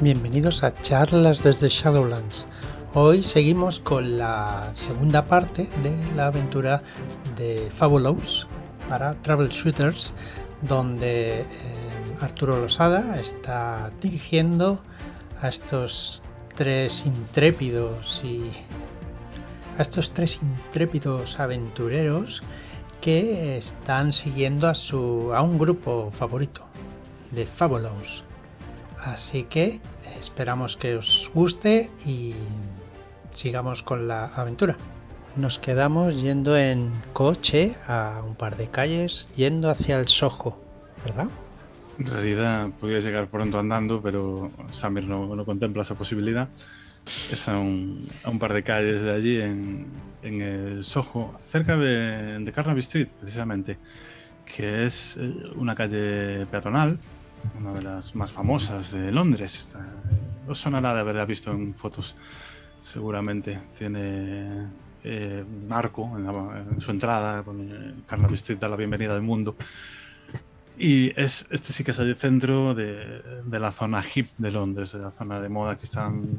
Bienvenidos a Charlas desde Shadowlands. Hoy seguimos con la segunda parte de la aventura de Fabulous para Troubleshooters, donde eh, Arturo Losada está dirigiendo a estos tres intrépidos y a estos tres intrépidos aventureros que están siguiendo a su a un grupo favorito de Fabulous. Así que esperamos que os guste y sigamos con la aventura. Nos quedamos yendo en coche a un par de calles, yendo hacia el Soho, ¿verdad? En realidad podía llegar pronto andando, pero Samir no, contempla esa posibilidad. Es a un, par de calles de allí, en, el Soho, cerca de, de, Carnaby Street, precisamente, que es eh, una calle peatonal una de las más famosas de Londres. Está, os sonará de haberla visto en fotos, seguramente. Tiene eh, un arco en, su entrada, con Carnaby Street da la bienvenida al mundo. Y es, este sí que es el centro de, de, la zona hip de Londres, de la zona de moda, que están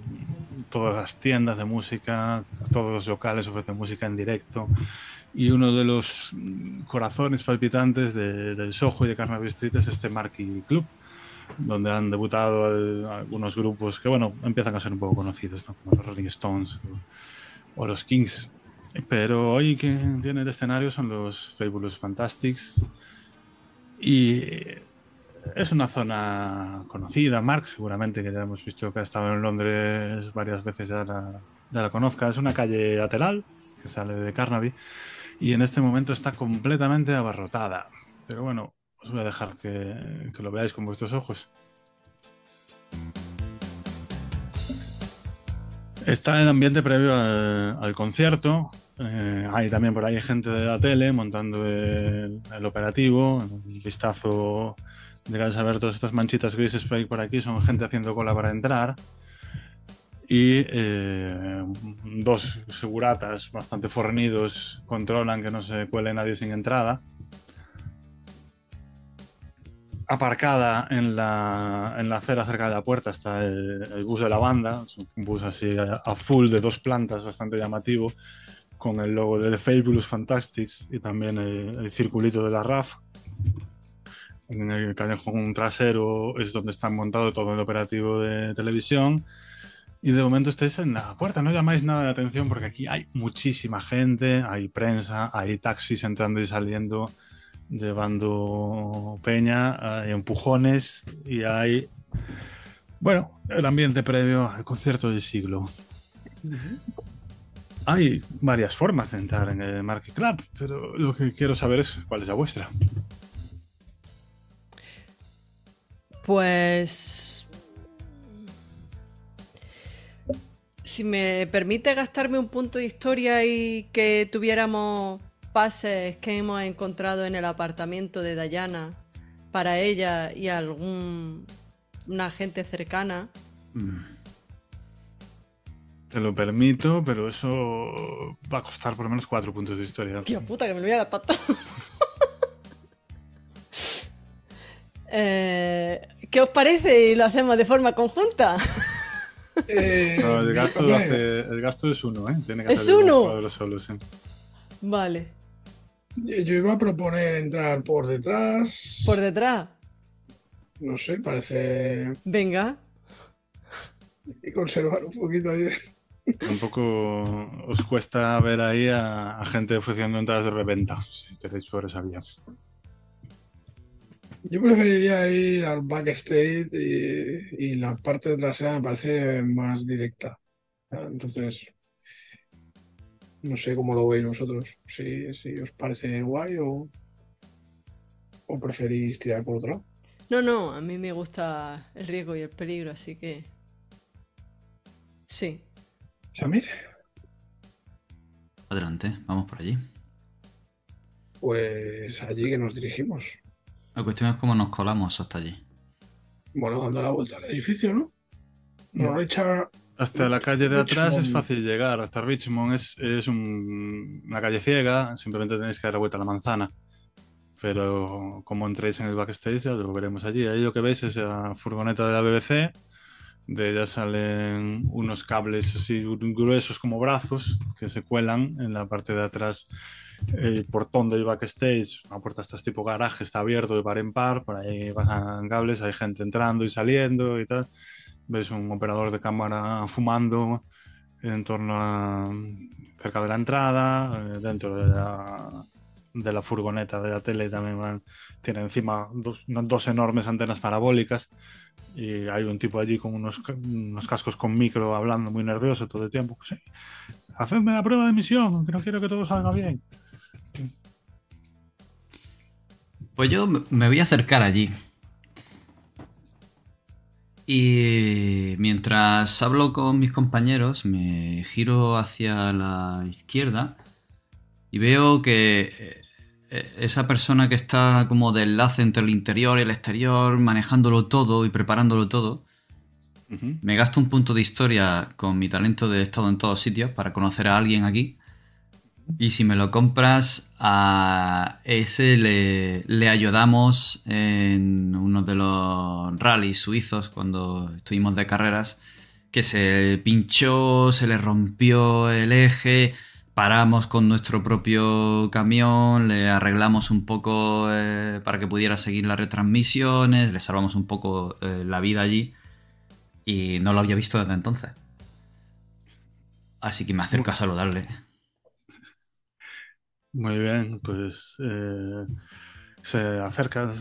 todas las tiendas de música, todos los locales ofrecen música en directo. Y uno de los corazones palpitantes de, del Soho y de Carnaby Street es este Marquee Club, donde han debutado algunos grupos que, bueno, empiezan a ser un poco conocidos, como los Rolling Stones o, los Kings. Pero hoy quien tiene el escenario son los Fabulous Fantastics. Y es una zona conocida, Mark, seguramente que ya hemos visto que ha estado en Londres varias veces, ya la, ya la conozca. Es una calle lateral que sale de Carnaby y en este momento está completamente abarrotada. Pero bueno, os voy a dejar que, lo veáis con vuestros ojos. Está el ambiente previo al, concierto. Eh, hay también por ahí gente de la tele montando el, operativo. El vistazo de saber todas estas manchitas grises por aquí son gente haciendo cola para entrar y eh, dos seguratas bastante fornidos controlan que no se cuele nadie sin entrada. Aparcada en la, en la acera cerca de la puerta está el, bus de la banda, es un bus así azul de dos plantas, bastante llamativo, con el logo de The Fabulous Fantastics y también el, circulito de la RAF. En el callejón trasero es donde está montado todo el operativo de televisión y de momento estáis en la puerta, no llamáis nada de atención porque aquí hay muchísima gente, hay prensa, hay taxis entrando y saliendo, llevando peña, hay empujones y hay, bueno, el ambiente previo al concierto del siglo. Hay varias formas de entrar en el Market Club, pero lo que quiero saber es cuál es la vuestra. Pues si me permite gastarme un punto de historia y que tuviéramos pases que hemos encontrado en el apartamento de Dayana para ella y algún una gente cercana. Mm. Te lo permito, pero eso va a costar por lo menos cuatro puntos de historia. Tío puta, que me lo voy a gastar. eh, ¿Qué os parece y lo hacemos de forma conjunta? Eh, el, gasto es uno, ¿eh? Tiene que ¿Es uno? Vale. Yo iba a proponer entrar por detrás. ¿Por detrás? No sé, parece. Venga. Y conservar un poquito ahí. Un poco os cuesta ver ahí a, a gente ofreciendo entradas de reventa, si queréis por esa vía. Yo preferiría ir al backstage y, y la parte trasera me parece más directa. Entonces, no sé cómo lo veis vosotros. Si, si os parece guay o, o preferís tirar por otro No, no, a mí me gusta el riesgo y el peligro, así que. Sí. Samir. Adelante, vamos por allí. Pues allí que nos dirigimos. La cuestión es cómo nos colamos hasta allí. Bueno, dando la vuelta al edificio, ¿no? no. Richard, hasta la calle de atrás es fácil llegar. Hasta Richmond es, es una calle ciega, simplemente tenéis que dar la vuelta a la manzana. Pero como entréis en el backstage, ya lo veremos allí. Ahí lo que veis es la furgoneta de la BBC, De ella salen unos cables así gruesos como brazos que se cuelan en la parte de atrás. El portón del backstage, una puerta está tipo garaje, está abierto de par en par, por ahí pasan cables, hay gente entrando y saliendo y tal. Ves un operador de cámara fumando en torno a cerca de la entrada, eh, dentro de la, de la furgoneta de la tele también van- tiene encima dos, no- dos enormes antenas parabólicas y hay un tipo allí con unos, unos cascos con micro hablando muy nervioso todo el tiempo. Hacedme la prueba de emisión, que no quiero que todo salga bien. Pues yo me voy a acercar allí. Y mientras hablo con mis compañeros, me giro hacia la izquierda y veo que eh, eh, esa persona que está como de enlace entre el interior y el exterior, manejándolo todo y preparándolo todo, me gasto un punto de historia con mi talento de estado en todos sitios para conocer a alguien aquí. Y si me lo compras, a ese le, le ayudamos en uno de los rallies suizos cuando estuvimos de carreras, que se pinchó, se le rompió el eje, paramos con nuestro propio camión, le arreglamos un poco eh, para que pudiera seguir las retransmisiones, le salvamos un poco eh, la vida allí y no lo había visto desde entonces. Así que me acerco a saludarle. Muy bien, pues eh, se acerca,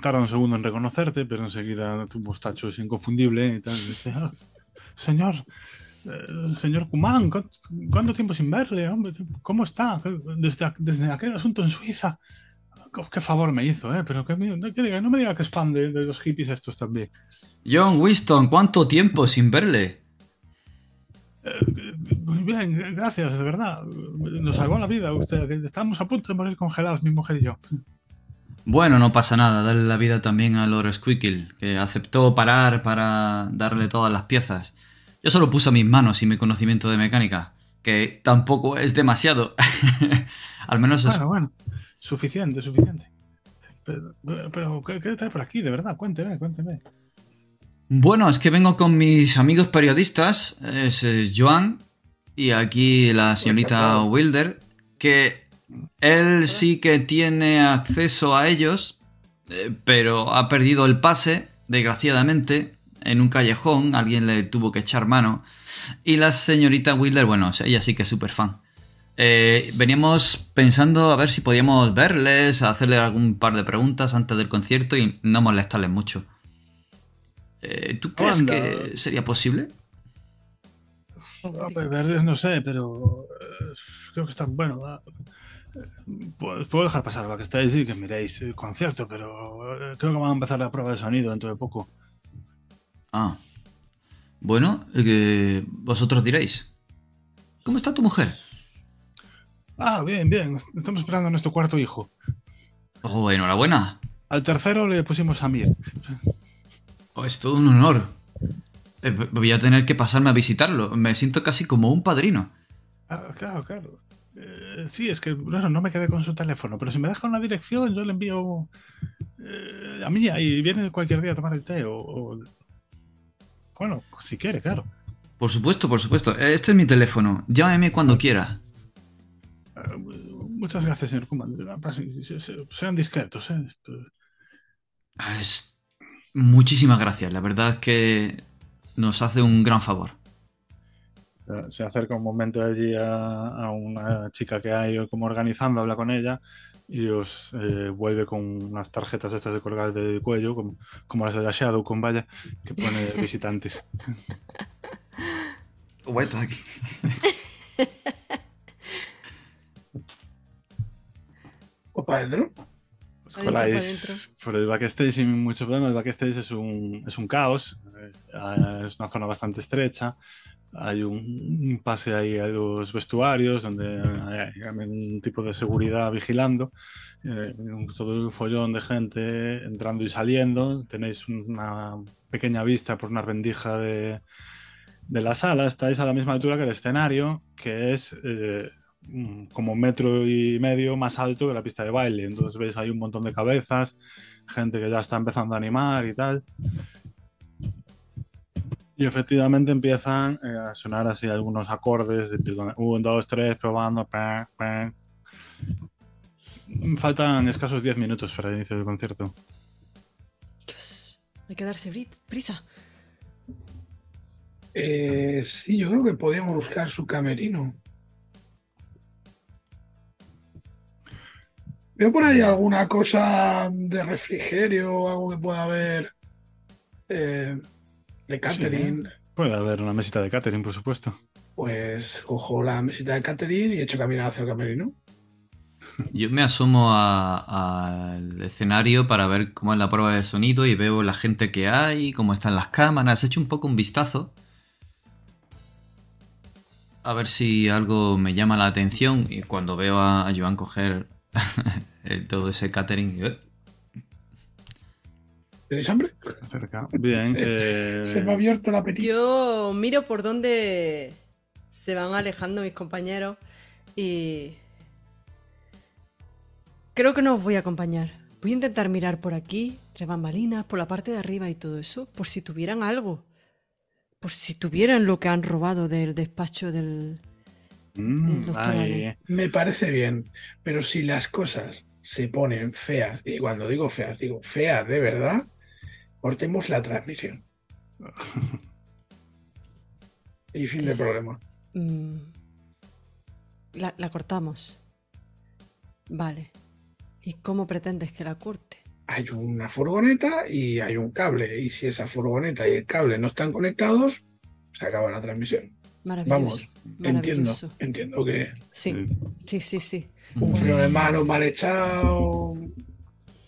tarda un segundo en reconocerte, pero enseguida tu mostacho es inconfundible y tal. y dice, "Ah, señor, eh, señor Kumán, ¿cu- ¿cuánto tiempo sin verle? Hombre? ¿Cómo está? Desde, aqu- desde aquel asunto en Suiza. Oh, Qué favor me hizo, ¿eh? Pero que, no me diga que es fan de, de los hippies estos también. John Winston, ¿cuánto tiempo sin verle? Eh, Muy bien, gracias, de verdad. Nos salvó la vida usted. Estábamos a punto de morir congelados, mi mujer y yo. Bueno, no pasa nada, darle la vida también a Lord Squeakle, que aceptó parar para darle todas las piezas. Yo solo puse mis manos y mi conocimiento de mecánica, que tampoco es demasiado. Al menos es... Bueno, bueno, suficiente, suficiente. Pero, pero ¿qué, qué trae por aquí? De verdad, cuénteme, cuénteme. Bueno, es que vengo con mis amigos periodistas, es eh, Joan y aquí la señorita. Wilder, que él sí que tiene acceso a ellos, eh, pero ha perdido el pase, desgraciadamente, en un callejón, alguien le tuvo que echar mano. Y la señorita Wilder, bueno, ella sí que es súper fan. Eh, veníamos pensando a ver si podíamos verles, hacerle algún par de preguntas antes del concierto y no molestarles mucho. Eh, ¿Tú crees Anda. que sería posible? Hombre, verdes no sé, pero eh, creo que están bueno. va. Eh, Puedo, puedo dejar pasar para que estéis y que miréis el concierto, pero eh, creo que van a empezar la prueba de sonido dentro de poco. Ah. Bueno, eh, vosotros diréis. ¿Cómo está tu mujer? Ah, bien, bien. Estamos esperando a nuestro cuarto hijo. Oh, enhorabuena. Al tercero le pusimos Samir. Oh, es todo un honor. Eh, voy a tener que pasarme a visitarlo. Me siento casi como un padrino. Ah, claro, claro. Eh, sí, es que bueno, no me quedé con su teléfono, pero si me deja una dirección, yo le envío eh, a mí y viene cualquier día a tomar el té o, o- Bueno, si quiere, claro. Por supuesto, por supuesto. Este es mi teléfono. Llámeme cuando quiera. Eh, muchas gracias, señor se- Sean discretos, ¿eh? Ah, es- Muchísimas gracias. La verdad es que nos hace un gran favor. Se- Se acerca un momento allí a, a una chica que hay como organizando, habla con ella y os eh, vuelve con unas tarjetas estas de colgar del cuello, como, como las de la Shadow con vaya, que pone visitantes. aquí. ¿O para adentro? Coláis por el backstage sin mucho problema. El backstage es un, es un caos, es, es una zona bastante estrecha. Hay un, pase ahí a los vestuarios donde hay, un tipo de seguridad vigilando. eh, todo un follón de gente entrando y saliendo. Tenéis una pequeña vista por una rendija de, la sala. Estáis a la misma altura que el escenario, que es eh, como metro y medio más alto que la pista de baile. Entonces veis ahí un montón de cabezas, gente que ya está empezando a animar y tal. Y efectivamente empiezan eh, a sonar así algunos acordes de pico- un, dos, tres, probando. pa, pa. Faltan escasos 10 minutos para el inicio del concierto. Dios, hay que darse prisa. Eh, sí, yo creo que podíamos buscar su camerino. Veo por ahí alguna cosa de refrigerio o algo que pueda haber eh, de catering. Puede haber una mesita de catering, por supuesto. Pues cojo la mesita de catering y echo camino hacia el camerino. Yo me asomo a- al escenario para ver cómo es la prueba de sonido y veo la gente que hay, cómo están las cámaras. He hecho un poco un vistazo. A ver si algo me llama la atención. Y cuando veo a, Joan coger todo ese catering, eh, ¿Tenéis hambre? Cerca. Bien. eh, Se me ha abierto el apetito. Yo miro por dónde se van alejando mis compañeros y... Creo que no os voy a acompañar. Voy a intentar mirar por aquí, tres bambalinas, por la parte de arriba y todo eso, por si tuvieran algo. Por si tuvieran lo que han robado del despacho del... mm, del. Me parece bien, pero si las cosas se ponen feas, y cuando digo feas, digo feas de verdad, cortemos la transmisión. Y fin de problema. Mm, La, la cortamos. Vale. ¿Y cómo pretendes que la corte? Hay una furgoneta y hay un cable, y si esa furgoneta y el cable no están conectados, se acaba la transmisión. Maravilloso. Vamos, Entiendo, maravilloso. entiendo que Sí, eh, sí, sí, sí. un Pues- freno de mano mal echado.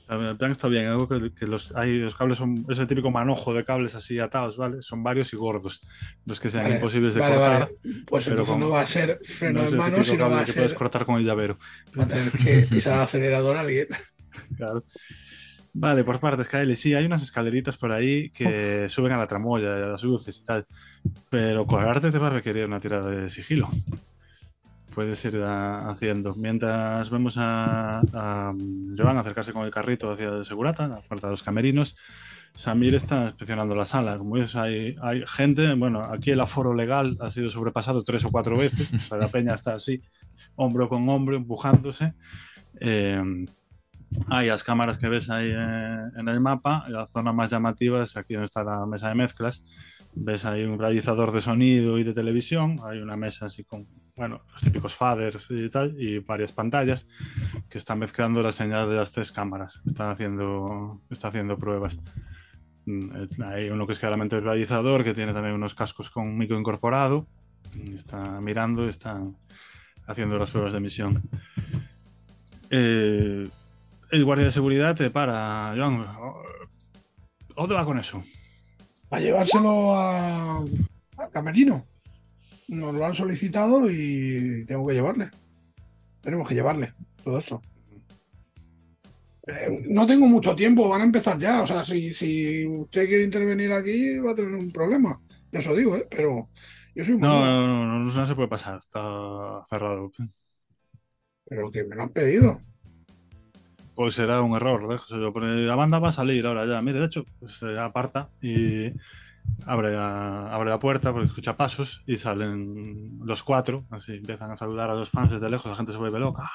El plan está bien, algo que, que los, hay, los cables son ese típico manojo de cables así atados, ¿vale? Son varios y gordos. Los que sean Vale, imposibles de vale, cortar. vale. Pues entonces no va a ser freno no es de el mano, sino va a que puedes ser cortar con el llavero. va a tener que pisar el acelerador a alguien. Claro. Vale, por partes, Kaeli. Sí, hay unas escaleritas por ahí que suben a la tramoya, a las luces y tal. Pero colgarte te va a requerir una tirada de sigilo. Puedes ir haciendo. Mientras vemos a, a Joan acercarse con el carrito hacia el segurata, la puerta de los camerinos, Samir está inspeccionando la sala. Como ves, hay, hay gente. Bueno, aquí el aforo legal ha sido sobrepasado tres o cuatro veces. O sea, la peña está así, hombro con hombro, empujándose. Eh, hay las cámaras que ves ahí eh, en el mapa. La zona más llamativa es aquí donde está la mesa de mezclas. Ves ahí un realizador de sonido y de televisión. Hay una mesa así con, bueno, los típicos faders y tal, y varias pantallas que están mezclando la señal de las tres cámaras. Están haciendo, está haciendo pruebas. Mm, Hay uno que es claramente el realizador, que tiene también unos cascos con micro incorporado. Está mirando y está haciendo las pruebas de emisión. Eh, el guardia de seguridad te para, Joan. ¿Dónde va con eso? A llevárselo a Camerino. Nos lo han solicitado y tengo que llevarle. Tenemos que llevarle todo esto. Eh, no tengo mucho tiempo, van a empezar ya. O sea, si, si usted quiere intervenir aquí, va a tener un problema. Lo digo, ¿eh? Pero yo soy un No, manual, no, no, no, no se puede pasar, está cerrado. Pero que me lo han pedido. Pues será un error. Pero La banda va a salir ahora ya. Mire, de hecho, pues se aparta y abre la, abre la puerta porque escucha pasos y salen los cuatro. Así empiezan a saludar a los fans desde lejos. La gente se vuelve loca.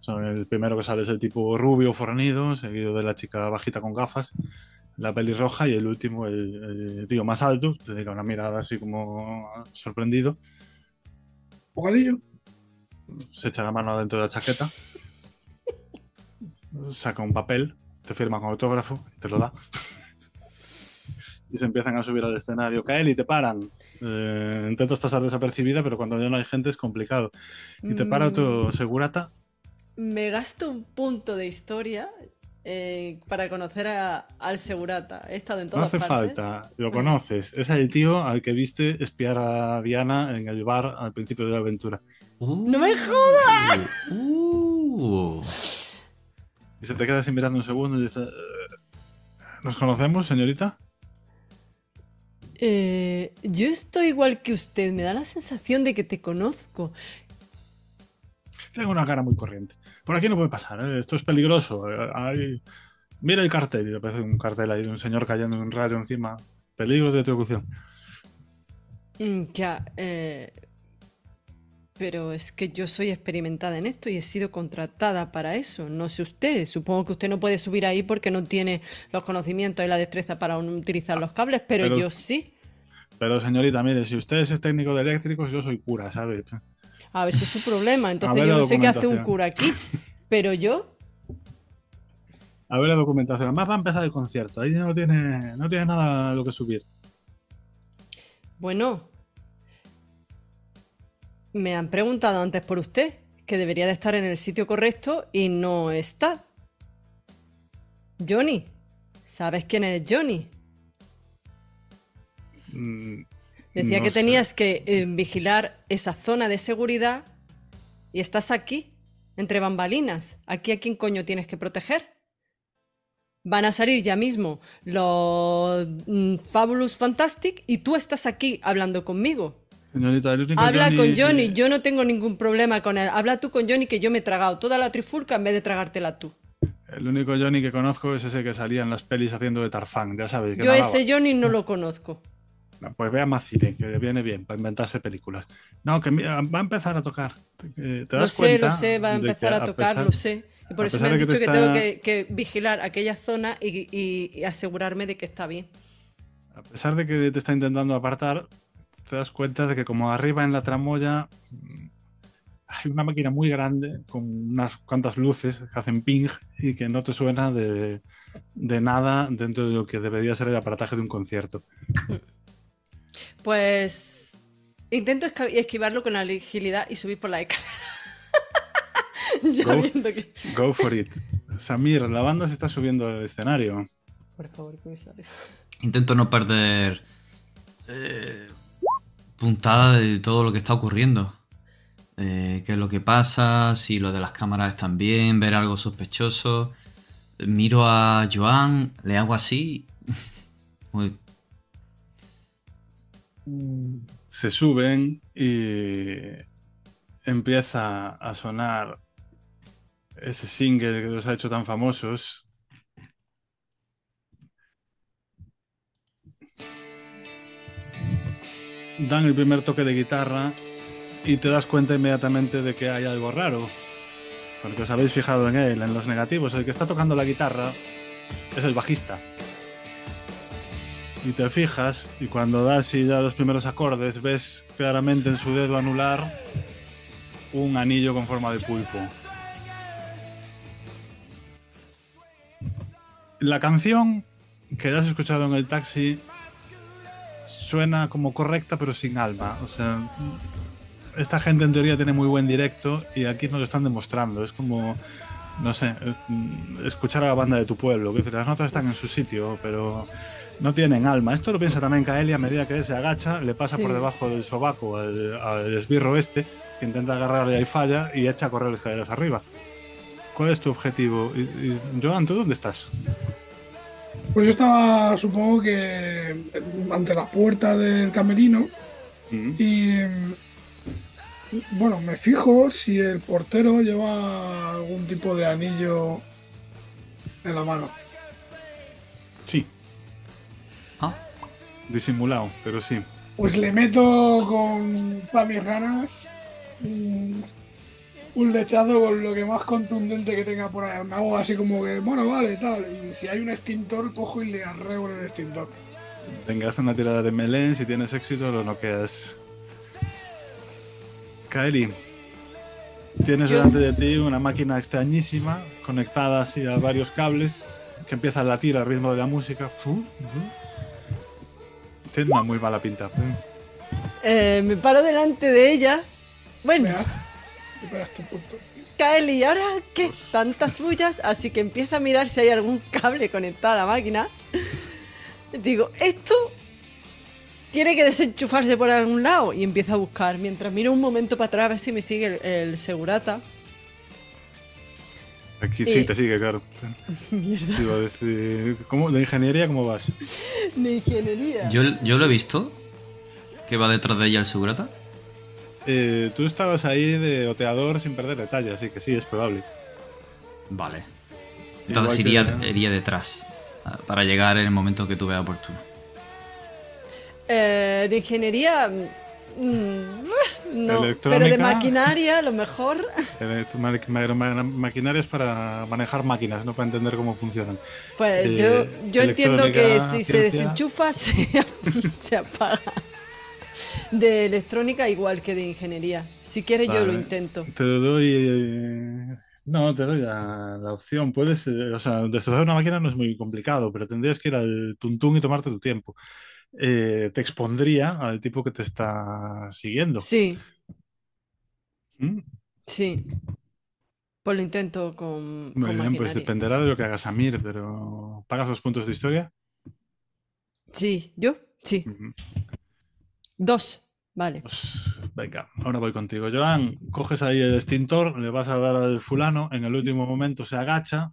Son el primero que sale es el tipo rubio fornido, seguido de la chica bajita con gafas, la pelirroja y el último, el, el tío más alto, te dedica una mirada así como sorprendido. Bocadillo. se echa la mano adentro de la chaqueta, saca un papel, te firma con autógrafo y te lo da. Y se empiezan a subir al escenario. Kaeli, te paran. Eh, intentas pasar desapercibida, pero cuando ya no hay gente es complicado. Y te para Mm, tu segurata. Me gasto un punto de historia eh, para conocer a- al segurata. He estado en No todas hace partes. falta, lo conoces. Es el tío al que viste espiar a Diana en el bar al principio de la aventura. ¡No me jodas! Uh. Y se te queda así mirando un segundo y dice: "Eh, ¿Nos conocemos, señorita? Eh, yo estoy igual que usted. Me da la sensación de que te conozco. Tengo una cara muy corriente. Por aquí no puede pasar, ¿eh? esto es peligroso. eh, hay- Mira el cartel, y aparece un cartel ahí de un señor cayendo en un rayo encima. Peligros de electrocución. Mm, Ya, eh, pero es que yo soy experimentada en esto y he sido contratada para eso. No sé usted, supongo que usted no puede subir ahí porque no tiene los conocimientos y la destreza para utilizar los cables, pero, Pero- yo sí. Pero señorita, mire, si usted es técnico de eléctricos, yo soy cura, ¿sabe? A ver, ese es su problema. Entonces yo no sé qué hace un cura aquí, pero yo, A ver la documentación. Además va a empezar el concierto. Ahí no tiene, no tiene nada lo que subir. bueno, me han preguntado antes por usted, que debería de estar en el sitio correcto y no está. Johnny, ¿sabes quién es Johnny? Mm, Decía no que sé. tenías que eh, vigilar esa zona de seguridad y estás aquí, entre bambalinas. ¿Aquí a quién coño tienes que proteger? Van a salir ya mismo los mm, Fabulous Fantastic y tú estás aquí hablando conmigo. Señorita, Habla con Johnny, yo no tengo ningún problema con él. Habla tú con Johnny que yo me he tragado toda la trifulca en vez de tragártela tú. El único Johnny que conozco es ese que salía en las pelis haciendo de Tarzán, ya. Que Yo nadaba. ese Johnny no lo conozco. No, Pues vea más cine, que viene bien para inventarse películas. No, que mira, va a empezar a tocar. ¿Te Lo sé, cuenta lo sé, va a empezar a tocar, pesar- lo sé. Y por a eso me han que dicho te que tengo que, que vigilar aquella zona y, y- y asegurarme de que está bien. A pesar de que te está intentando apartar, te das cuenta de que como arriba en la tramoya mm, hay una máquina muy grande con unas cuantas luces que hacen ping y que no te suena de, de nada dentro de lo que debería ser el aparataje de un concierto. Pues intento esquivarlo con agilidad y subir por la escalera. ya Go. viendo que... Go for it. Samir, la banda se está subiendo al escenario. Por favor, sale. Intento no perder eh, puntada de todo lo que está ocurriendo. Eh, qué es lo que pasa, si lo de las cámaras están bien, ver algo sospechoso. Miro a Joan, le hago así. Muy- Se suben y empieza a sonar ese single que los ha hecho tan famosos. Dan el primer toque de guitarra y te das cuenta inmediatamente de que hay algo raro. Porque os habéis fijado en él, en los negativos. El que está tocando la guitarra es el bajista. Y te fijas, y cuando das y ya los primeros acordes, ves claramente en su dedo anular un anillo con forma de pulpo. La canción que has escuchado en el taxi suena como correcta pero sin alma. O sea, esta gente en teoría tiene muy buen directo y aquí nos lo están demostrando. Es como, no sé, es- escuchar a la banda de tu pueblo. Que las notas están en su sitio, pero no tienen alma. Esto lo piensa también Kaeli a medida que él se agacha, le pasa Sí. por debajo del sobaco al, al esbirro este, que intenta agarrarle y falla y echa a correr las escaleras arriba. ¿Cuál es tu objetivo? Y, y, Joan, ¿tú dónde estás? Pues yo estaba, supongo que ante la puerta del camerino Mm. y bueno, me fijo si el portero lleva algún tipo de anillo en la mano. Sí, Ah, disimulado, pero sí. Pues le meto con todas mis ganas un, lechazo con lo que más contundente que tenga por ahí. Me hago así como que, bueno, vale, tal. Y si hay un extintor, cojo y le arreo el extintor. Venga, haz una tirada de melén, si tienes éxito lo noqueas. Kaeli, tienes delante de ti una máquina extrañísima, conectada así a varios cables, que empieza a latir al ritmo de la música. Tiene una muy mala pinta. Eh, me paro delante de ella. Bueno. Kaeli, ¿y ahora qué? Tantas bullas. Así que empieza a mirar si hay algún cable conectado a la máquina. Digo, esto tiene que desenchufarse por algún lado. Y empieza a buscar. Mientras miro un momento para atrás a ver si me sigue el, el segurata. Aquí Eh. sí te sigue, claro. Mierda. Decir, ¿cómo, ¿De ingeniería cómo vas? De ingeniería. yo, yo lo he visto. Que va detrás de ella el segurata. Eh, tú estabas ahí de oteador sin perder detalle, así que sí, es probable. Vale. Entonces que- iría, iría detrás. ah, Para llegar en el momento que tú veas oportuno. Eh, de ingeniería. mm, no, pero de maquinaria, a lo mejor. Ma- ma- ma- Maquinarias para manejar máquinas, no para entender cómo funcionan. Pues Eh, yo, yo entiendo que si se desenchufa, se, se apaga. De electrónica igual que de ingeniería. Si quieres, yo lo intento. Te doy. eh, No, te doy la, la opción. Puedes. eh, o sea, destrozar una máquina no es muy complicado, pero tendrías que ir al tuntún y tomarte tu tiempo. Eh, te expondría al tipo que te está siguiendo. Sí, ¿Mm? sí. Pues lo intento con, Muy con bien, pues dependerá de lo que hagas a Mir, pero ¿pagas los puntos de historia? Sí, ¿yo? Sí. Dos. Vale. Pues venga, ahora voy contigo. Joan, coges ahí el extintor, le vas a dar al fulano, en el último momento se agacha,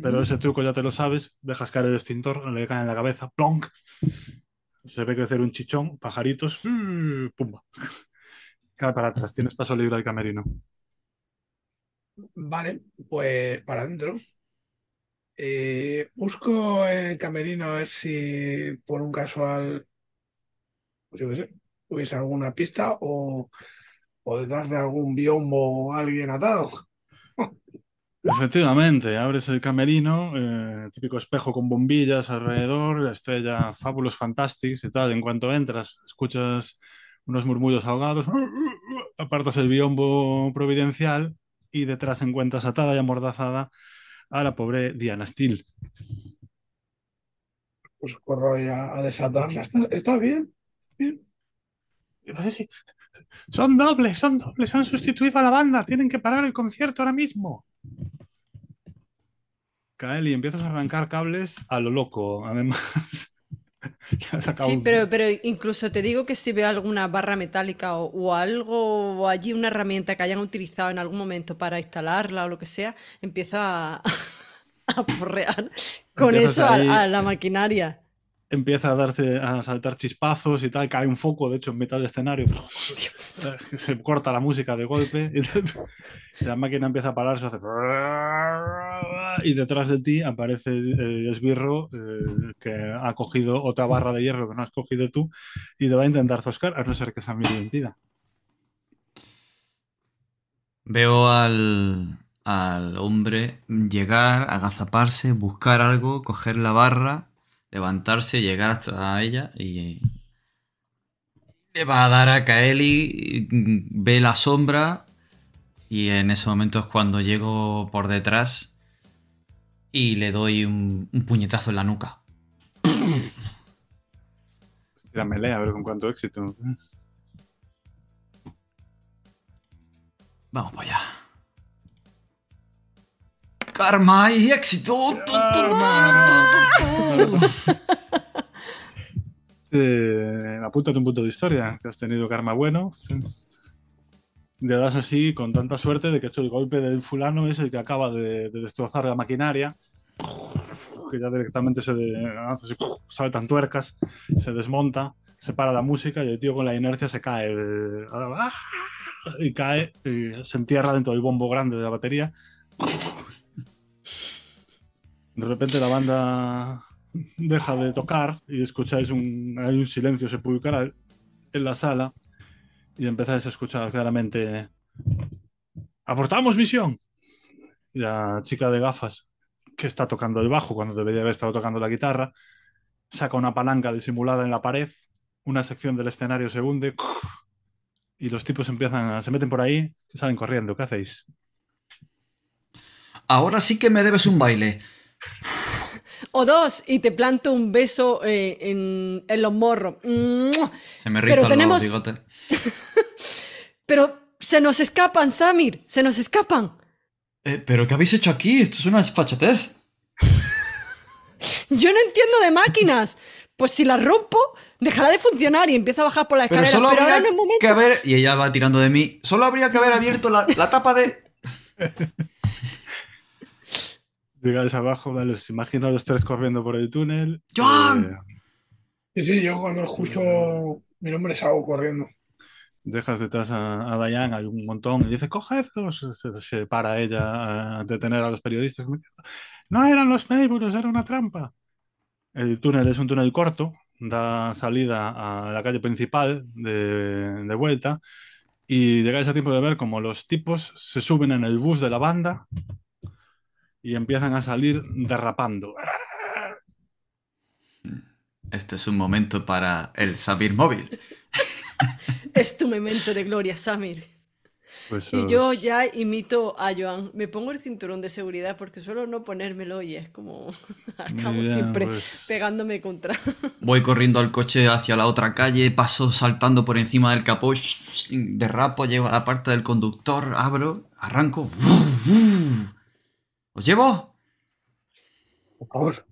pero ese truco ya te lo sabes, dejas caer el extintor, le cae en la cabeza, plonk, se ve crecer un chichón, pajaritos, ¡uh! pumba. Cae para atrás, tienes paso libre al camerino. Vale, pues para adentro. Eh, busco en el camerino a ver si por un casual, pues yo qué sé, hubiese alguna pista o, o detrás de algún biombo alguien atado. Efectivamente, abres el camerino, eh, típico espejo con bombillas alrededor, la estrella Fabulous Fantastics y tal. En cuanto entras, escuchas unos murmullos ahogados, apartas el biombo providencial y detrás encuentras atada y amordazada a la pobre Diana Steele. Pues corro a, a desatarla. ¿Está, está bien? Bien. Y vas Son dobles, son dobles, han sustituido a la banda, tienen que parar el concierto ahora mismo. Kaeli, empiezas a arrancar cables a lo loco, además. Sí, pero, pero incluso te digo que si veo alguna barra metálica o, o algo, o allí una herramienta que hayan utilizado en algún momento para instalarla o lo que sea, empieza a, a porrear con Empiezas eso a, la maquinaria. Empieza a darse a saltar chispazos y tal, cae un foco, de hecho, en mitad del escenario. Se corta la música de golpe y la máquina empieza a pararse, hace y detrás de ti aparece el esbirro eh, que ha cogido otra barra de hierro que no has cogido tú y te va a intentar zoscar, a no ser que sea mi mentira. Veo al, al hombre llegar, agazaparse, buscar algo, coger la barra, levantarse, llegar hasta ella y le va a dar a Kaeli, mm, ve la sombra y en ese momento es cuando llego por detrás y le doy un, un puñetazo en la nuca. Tira melea, a ver con cuánto éxito. Vamos para allá. Karma y éxito. Eh, apúntate un punto de historia, que has tenido karma bueno. Le das así con tanta suerte de que hecho el golpe del fulano es el que acaba de, de destrozar la maquinaria, que ya directamente se de- saltan tuercas, se desmonta, se para la música y el tío con la inercia se cae. eh, y cae, y se entierra dentro del bombo grande de la batería. De repente la banda deja de tocar y escucháis un, hay un silencio sepulcral en la sala y empezáis a escuchar claramente ¡Aportamos misión! Y la chica de gafas que está tocando el bajo cuando debería haber estado tocando la guitarra saca una palanca disimulada en la pared, una sección del escenario se hunde y los tipos empiezan a, se meten por ahí y salen corriendo. ¿Qué hacéis? Ahora sí que me debes un baile. O dos, y te planto un beso eh, en, en los morros. Se me Pero rizan tenemos- los bigotes. Pero se nos escapan, Samir, se nos escapan. Eh, ¿Pero qué habéis hecho aquí? Esto es una desfachatez. Yo no entiendo de máquinas. Pues si las rompo, dejará de funcionar y empieza a bajar por la Pero escalera. solo Pero, habría ahora no es momento. que haber... Y ella va tirando de mí. Solo habría que haber abierto la, la tapa de... Llegáis abajo, ¿vale? os imagino a los tres corriendo por el túnel. ¡Joan! Eh, Sí, sí, yo cuando escucho mi nombre salgo corriendo. dejas detrás a, a Diane, hay un montón, y dice, cogedlos. Se, se para ella a detener a los periodistas. No eran los Fabulous, era una trampa. El túnel es un túnel corto, da salida a la calle principal de, de vuelta y llegáis a tiempo de ver como los tipos se suben en el bus de la banda y empiezan a salir derrapando. Este es un momento para el Samir móvil. Es tu memento de gloria, Samir. Pues Y yo ya imito a Joan. Me pongo el cinturón de seguridad porque suelo no ponérmelo y es como acabo siempre pues- pegándome contra. Voy corriendo al coche hacia la otra calle, paso saltando por encima del capó, derrapo, llego a la parte del conductor, abro, arranco. ¿Os llevo? Por favor,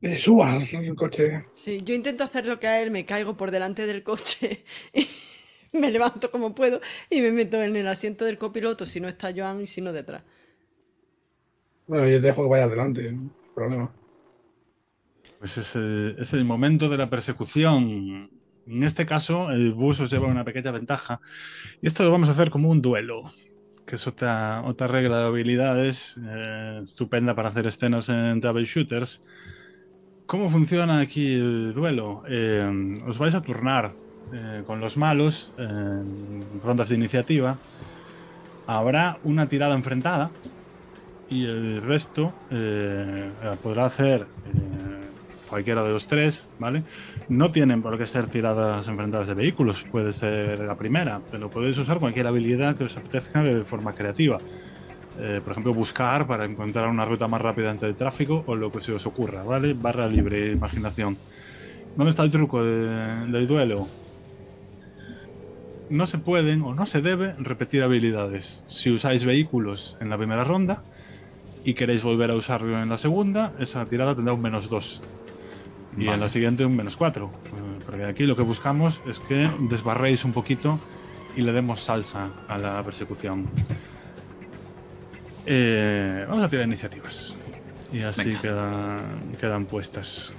eh, suba al coche. Sí, yo intento hacer lo que a él, me caigo por delante del coche y me levanto como puedo y me meto en el asiento del copiloto si no está Joan y si no detrás. Bueno, yo te dejo que vaya adelante, no hay problema. Pues es el, es el momento de la persecución. En este caso, el bus os lleva una pequeña ventaja. Y esto lo vamos a hacer como un duelo, que es otra, otra regla de habilidades eh, estupenda para hacer escenas en travel shooters. ¿Cómo funciona aquí el duelo? Eh, os vais a turnar eh, con los malos en rondas de iniciativa. Habrá una tirada enfrentada y el resto podrá hacer cualquiera de los tres, ¿vale? No tienen por qué ser tiradas enfrentadas de vehículos, puede ser la primera, pero podéis usar cualquier habilidad que os apetezca de forma creativa. Eh, por ejemplo, buscar para encontrar una ruta más rápida entre el tráfico o lo que se os ocurra, ¿vale? Barra libre, imaginación. ¿Dónde está el truco de- del duelo? No se pueden o no se debe repetir habilidades. Si usáis vehículos en la primera ronda, y queréis volver a usarlo en la segunda, esa tirada tendrá un menos 2. Y en la siguiente un menos 4. Porque aquí lo que buscamos es que desbarréis un poquito y le demos salsa a la persecución. Eh, vamos a tirar iniciativas. Y así quedan, quedan puestas.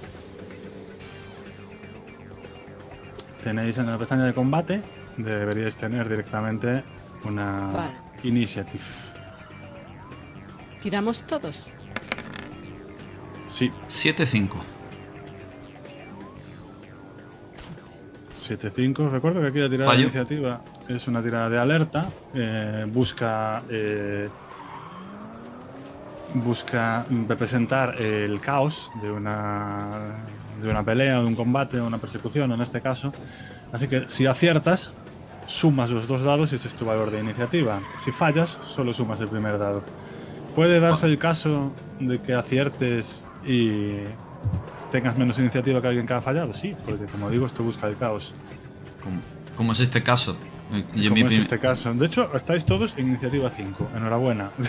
Tenéis en la pestaña de combate, deberíais tener directamente una Vale. initiative. ¿Tiramos todos? Sí, 7-5. 7-5. Recuerdo que aquí la tirada de iniciativa es una tirada de alerta. eh, busca. eh, busca representar el caos de una. de una pelea, de un combate, una persecución en este caso. Así que si aciertas, sumas los dos dados y ese es tu valor de iniciativa. Si fallas, solo sumas el primer dado. Puede darse el caso de que aciertes y tengas menos iniciativa que alguien que ha fallado, sí, porque como digo, esto busca el caos. ¿Cómo, cómo es este caso? Eh, mi como es este caso. De hecho, estáis todos en iniciativa 5. Enhorabuena.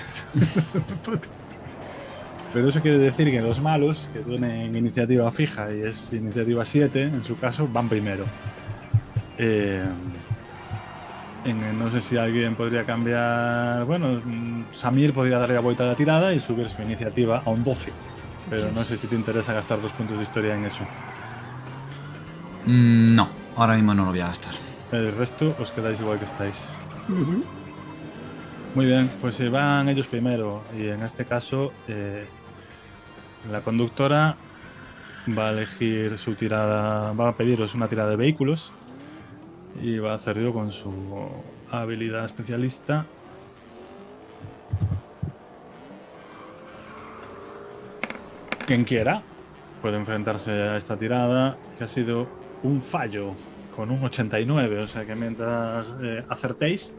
Pero eso quiere decir que los malos, que tienen iniciativa fija y es iniciativa 7, en su caso, van primero. Eh, en- no sé si alguien podría cambiar. Bueno, mm, Samir podría darle la vuelta a la tirada y subir su iniciativa a un 12. Pero no sé si te interesa gastar dos puntos de historia en eso. Mm, No, ahora mismo no lo voy a gastar. El resto os quedáis igual que estáis. Muy bien, pues si van ellos primero y en este caso eh, la conductora va a elegir su tirada, va a pediros una tirada de vehículos y va a hacerlo con su habilidad especialista. Quien quiera puede enfrentarse a esta tirada que ha sido un fallo con un 89, o sea que mientras eh, acertéis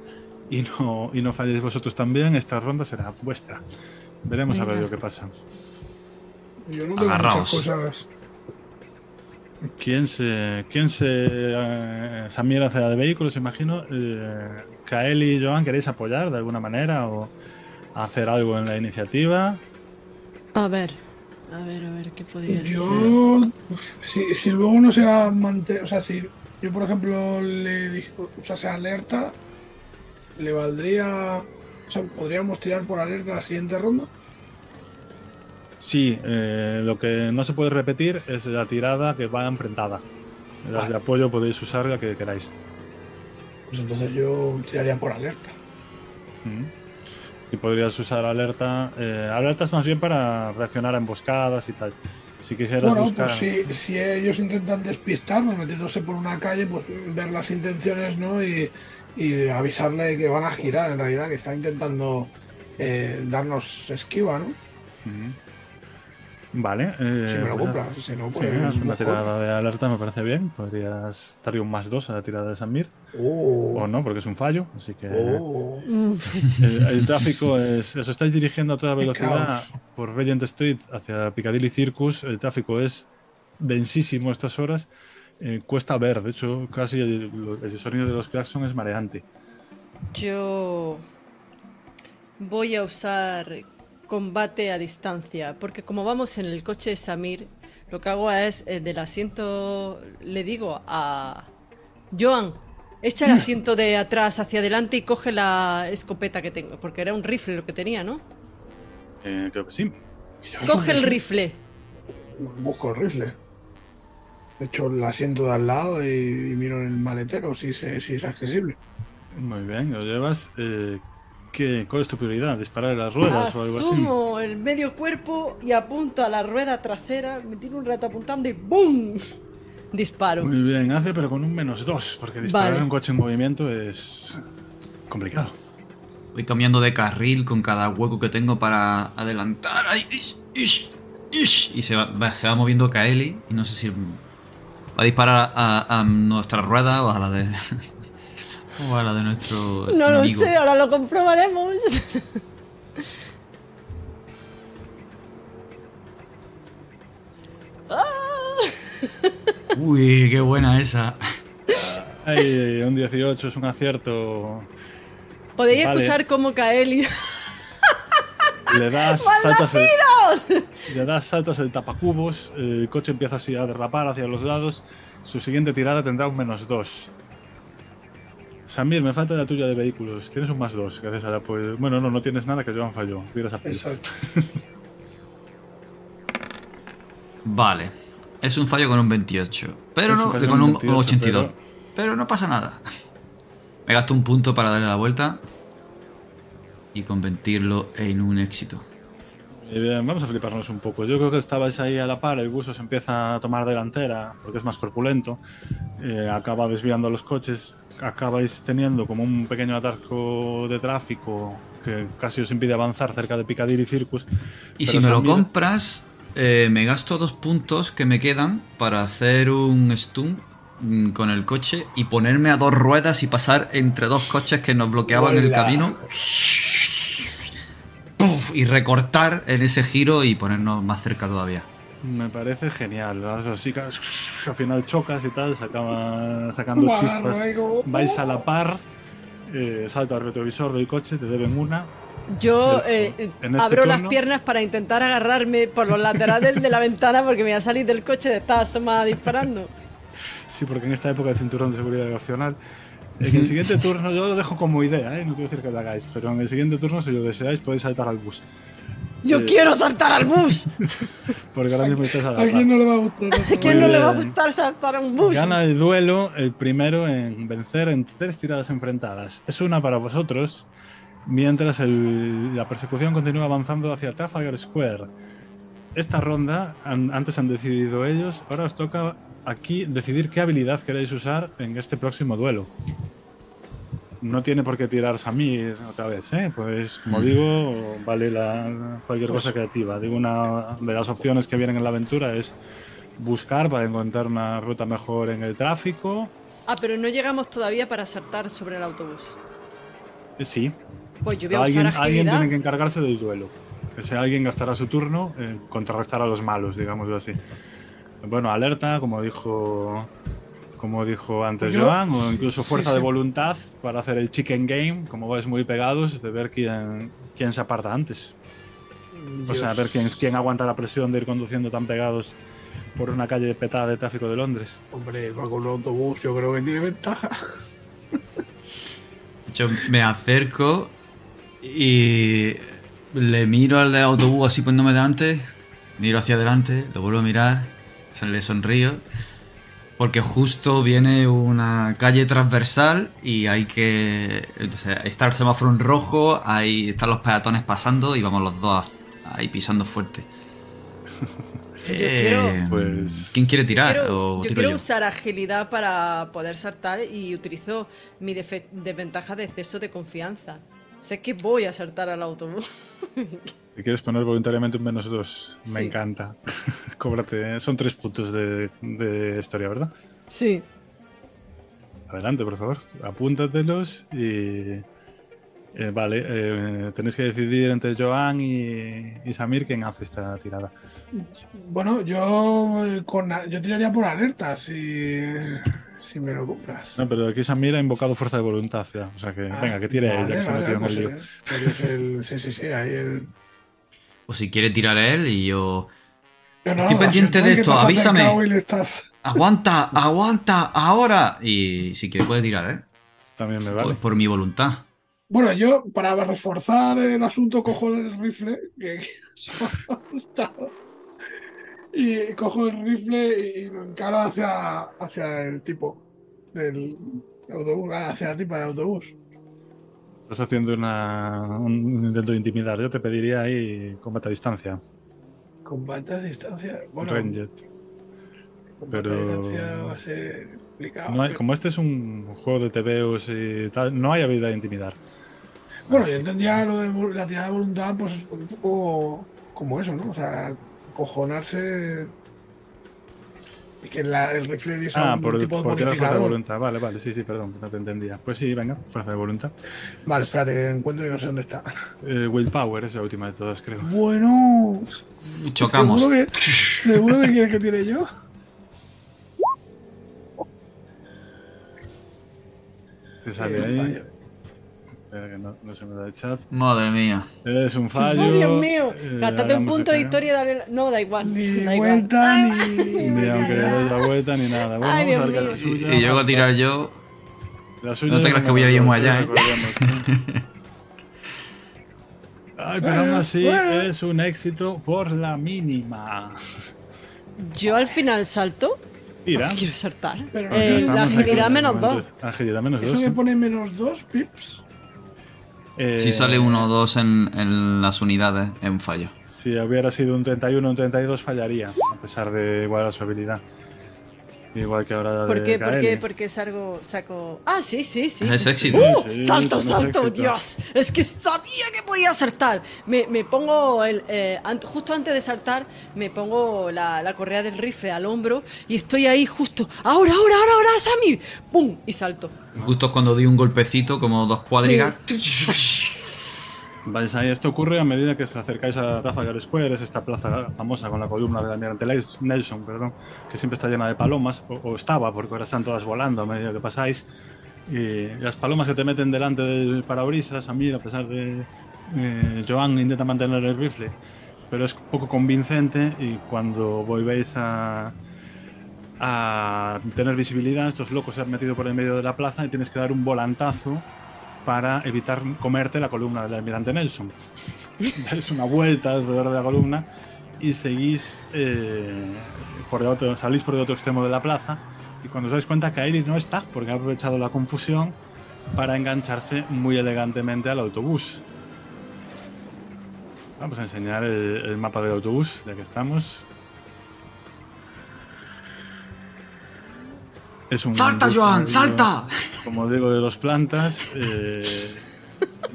y no, y no falléis vosotros también, esta ronda será vuestra. Veremos a ver lo que pasa. Yo no Agarraos. muchas cosas. ¿Quién se, quién se eh, Samir hace la de vehículos, imagino? Eh, Kael y Joan, ¿queréis apoyar de alguna manera o hacer algo en la iniciativa? A ver, a ver, a ver, ¿qué podría ser? Yo, si, si luego no se va a mantener, o sea, si yo por ejemplo le dijo, o sea, se alerta, le valdría, o sea, podríamos tirar por alerta la siguiente ronda. Sí, eh, lo que no se puede repetir es la tirada que va enfrentada. Las de apoyo podéis usar la que queráis. Pues entonces yo tiraría por alerta. Mm. Y podrías usar alerta. eh, alertas más bien para reaccionar a emboscadas y tal. Si quisieras Bueno, buscar. pues si, si ellos intentan despistarnos metiéndose por una calle, pues ver las intenciones, ¿no? Y, y avisarle que van a girar, en realidad, que están intentando eh, darnos esquiva, ¿no? Vale. eh, Si me lo pues compras, haz- si no, sí, pues. una tirada de alerta me parece bien. Podrías darle un más 2 a la tirada de Samir. Oh, O no, porque es un fallo. Así que. oh. Mm, El, el tráfico es. Os estáis dirigiendo a toda velocidad por Regent Street hacia Piccadilly Circus. El tráfico es densísimo a estas horas. Eh, cuesta ver, de hecho, casi el, el sonido de los claxon es mareante. Yo voy a usar combate a distancia, porque como vamos en el coche de Samir, lo que hago es eh, del asiento, le digo a Joan, echa el asiento de atrás hacia adelante y coge la escopeta que tengo, porque era un rifle lo que tenía, ¿no? Eh, creo que sí. Coge el rifle. Busco el rifle. Echo el asiento de al lado y, y miro en el maletero si, se- si es accesible. Muy bien, lo llevas. Eh, ¿qué, ¿Cuál es tu prioridad? ¿Disparar en las ruedas o algo así? Asumo el medio cuerpo y apunto a la rueda trasera, me tiro un rato apuntando y ¡BUM! Disparo. Muy bien, hace, pero con un menos 2, porque disparar Vale. en un coche en movimiento es complicado. Voy cambiando de carril con cada hueco que tengo para adelantar. Ay, ish, ish, ish. Y se va, va- se va moviendo Kaeli. Y no sé si va a disparar a, a nuestra rueda o a la de. O a la de nuestro. No lo sé, ahora lo comprobaremos. Uy, qué buena esa. Ay, un 18 es un acierto. Podéis Vale. escuchar cómo Kaeli. Le das saltos el, le das saltos el tapacubos, el coche empieza así a derrapar hacia los lados. Su siguiente tirada tendrá un menos 2. Samir, me falta la tuya de vehículos. Tienes un más 2. Gracias a la pues- Bueno, no, no tienes nada que Joan falló. Tiras a. Exacto. Vale. Es un fallo con un 28. Pero Es no, un con un, 28, 82. pero- Pero... no pasa nada. Me gasto un punto para darle la vuelta. Y convertirlo en un éxito. Muy bien, vamos a fliparnos un poco. Yo creo que estabais ahí a la par, el buzo se empieza a tomar delantera porque es más corpulento, eh, acaba desviando a los coches, acabáis teniendo como un pequeño atasco de tráfico que casi os impide avanzar cerca de Piccadilly Circus. Y si me lo compras, eh, me gasto dos puntos que me quedan para hacer un stun mm, con el coche y ponerme a dos ruedas y pasar entre dos coches que nos bloqueaban el camino. Puf, y recortar en ese giro y ponernos más cerca todavía. Me parece genial, así que al final chocas y tal, se acaba sacando Guau, chispas, luego. vais a la par, eh, salta al retrovisor del coche, te deben una, Yo eh, eh, este abro las turno- piernas para intentar agarrarme por los laterales de la ventana porque me voy a salir del coche de estar asomada disparando. Sí, porque en esta época el cinturón de seguridad opcional. En el siguiente turno, yo lo dejo como idea, ¿eh? no quiero decir que lo hagáis, pero en el siguiente turno, si lo deseáis, podéis saltar al bus. ¡Yo Eh, quiero saltar al bus! Porque ahora mismo estáis a la ¿A quién no le va a gustar? ¿A quién no le va a gustar saltar a un bus? Gana el duelo el primero en vencer en tres tiradas enfrentadas. Es una para vosotros, mientras el- la persecución continúa avanzando hacia Trafalgar Square. Esta ronda, an- antes han decidido ellos, ahora os toca aquí decidir qué habilidad queréis usar en este próximo duelo. No tiene por qué tirar Samir otra vez, ¿eh? Pues como Mm. digo, vale la, cualquier cosa creativa. Digo, una de las opciones que vienen en la aventura es buscar para encontrar una ruta mejor en el tráfico. Ah, pero no llegamos todavía para saltar sobre el autobús. Eh, Sí, Pues yo voy a alguien, usar alguien agilidad. tiene que encargarse del duelo. Ese alguien gastará su turno en contrarrestar a los malos, digámoslo así. Bueno, alerta, como dijo como dijo antes Pues yo- Joan, o incluso sí, fuerza sí. de voluntad para hacer el chicken game, como vais muy pegados, de ver quién, quién se aparta antes. O sea, a ver quién, quién aguanta la presión de ir conduciendo tan pegados por una calle petada de tráfico de Londres. Hombre, va con un autobús, yo creo que tiene ventaja. De hecho, me acerco y le miro al del autobús así poniéndome delante, miro hacia adelante, lo vuelvo a mirar, se le sonrío, porque justo viene una calle transversal y hay que... Entonces, está el semáforo en rojo, ahí están los peatones pasando y vamos los dos ahí pisando fuerte. Eh, quiero- Pues- ¿Quién quiere tirar? Quiero- o yo quiero yo? usar agilidad para poder saltar y utilizo mi desventaja de exceso de confianza. Sé que voy a saltar al autobús. Si quieres poner voluntariamente un menos dos, me Sí. encanta. Cóbrate, ¿eh? son tres puntos de, de historia, ¿verdad? Sí. Adelante, por favor, apúntatelos y... eh, vale, eh, tenéis que decidir entre Joan y, y Samir quién hace esta tirada. Bueno, yo eh, con yo tiraría por alerta si, si me lo compras. No, pero aquí Samir ha invocado fuerza de voluntad ya. O sea que, Ah, venga, que tire vale, ella, que se ha vale, metido en pues, el lío. eh, pues es el, sí, sí, sí, ahí el... O si quiere tirar él y yo. No, Estoy no, pendiente de esto, avísame. estás- ¡Aguanta! ¡Aguanta! ¡Ahora! Y si quiere puede tirar, ¿eh? También me Por, vale. por mi voluntad. Bueno, yo para reforzar el asunto cojo el rifle que, y cojo el rifle y lo encaro hacia, hacia el tipo del autobús, hacia la tipa del autobús. Estás haciendo una- un intento de intimidar. Yo te pediría ahí combate a distancia. Combate a distancia. Bueno, Ranged. combate pero- a distancia va a ser complicado. No hay- pero- como este es un juego de TVOs y tal, no hay habilidad de intimidar. Bueno, Así. yo entendía lo de la tirada de voluntad, pues un poco como eso, ¿no? O sea, cojonarse y que la- el rifle diese Ah, un por, tipo de por fuerza de voluntad. Vale, vale, sí, sí, perdón, no te entendía. Pues sí, venga, fuerza de voluntad. Vale, espérate, que encuentro y no sé dónde está. Eh, willpower es la última de todas, creo. Bueno, Chocamos. ¿Seguro que, ¿seguro que quieres que tire yo? Que sale ahí. Espera que no, no se me da el chat. Madre mía. Es un fallo. ¡Oh, Dios mío! eh, Gástate un punto de historia y dale. la- No, da igual. Ni da igual. vuelta, Ay, ni- Ni aunque le des la vuelta ni nada. Bueno, Ay, vamos a ver la Y, suya. y llego a tirar yo. La suya No te creas que voy a ir muy allá, ¿eh? Ay, pero aún Bueno, así bueno. es un éxito por la mínima. Yo al final salto. Tira. Quiero saltar. Pero Eh, la agilidad menos momento. 2. Agilidad menos Eso 2. que pone menos dos pips. Eh, Si sale uno o dos en, en las unidades, es un fallo. Si hubiera sido un 31 o un 32 fallaría, a pesar de igual su habilidad. Igual que ahora ¿Por qué? ¿Por qué? Porque salgo, saco. Ah, sí, sí, sí. Es éxito. ¡Uh! Sí, sí, salto, salto, éxito. Dios. Es que sabía que podía saltar. Me, me pongo el, eh, an- justo antes de saltar, me pongo la, la correa del rifle al hombro y estoy ahí justo. Ahora, ahora, ahora, ahora, Samir. ¡Pum! Y salto. Justo cuando di un golpecito, como dos cuadrigas. Ahí, esto ocurre a medida que os acercáis a Trafalgar Square, es esta plaza famosa con la columna del almirante Nelson, perdón, que siempre está llena de palomas, o, o estaba, porque ahora están todas volando a medida que pasáis. Y las palomas se te meten delante del parabrisas, a mí, a pesar de eh, Joan intenta mantener el rifle, pero es poco convincente y cuando volvéis a, a tener visibilidad, estos locos se han metido por el medio de la plaza y tienes que dar un volantazo para evitar comerte la columna del almirante Nelson. Dais una vuelta alrededor de la columna y seguís eh, por el otro, salís por el otro extremo de la plaza y cuando os dais cuenta que Iris no está porque ha aprovechado la confusión para engancharse muy elegantemente al autobús. Vamos a enseñar el, el mapa del autobús, ya que estamos. Es un ¡Salta, Joan! como digo, ¡Salta! Como digo, de dos plantas. eh,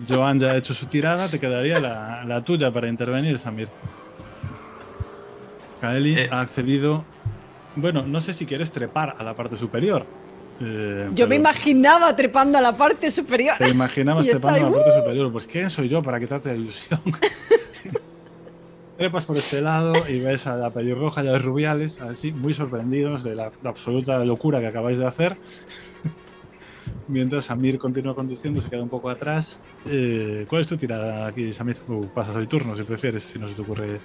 Joan ya ha hecho su tirada, te quedaría la, la tuya para intervenir, Samir. Kaeli Eh. ha accedido. Bueno, no sé si quieres trepar a la parte superior. eh, Yo me imaginaba trepando a la parte superior. Te imaginabas trepando a la parte superior. Pues ¿quién soy yo para quitarte la ilusión? Trepas por este lado y ves a la pelirroja y a los rubiales, así, muy sorprendidos de la, absoluta locura que acabáis de hacer. Mientras Samir continúa conduciendo, se queda un poco atrás. Eh, ¿Cuál es tu tirada aquí, Samir? Uh, pasas el turno si prefieres, si no se te ocurre.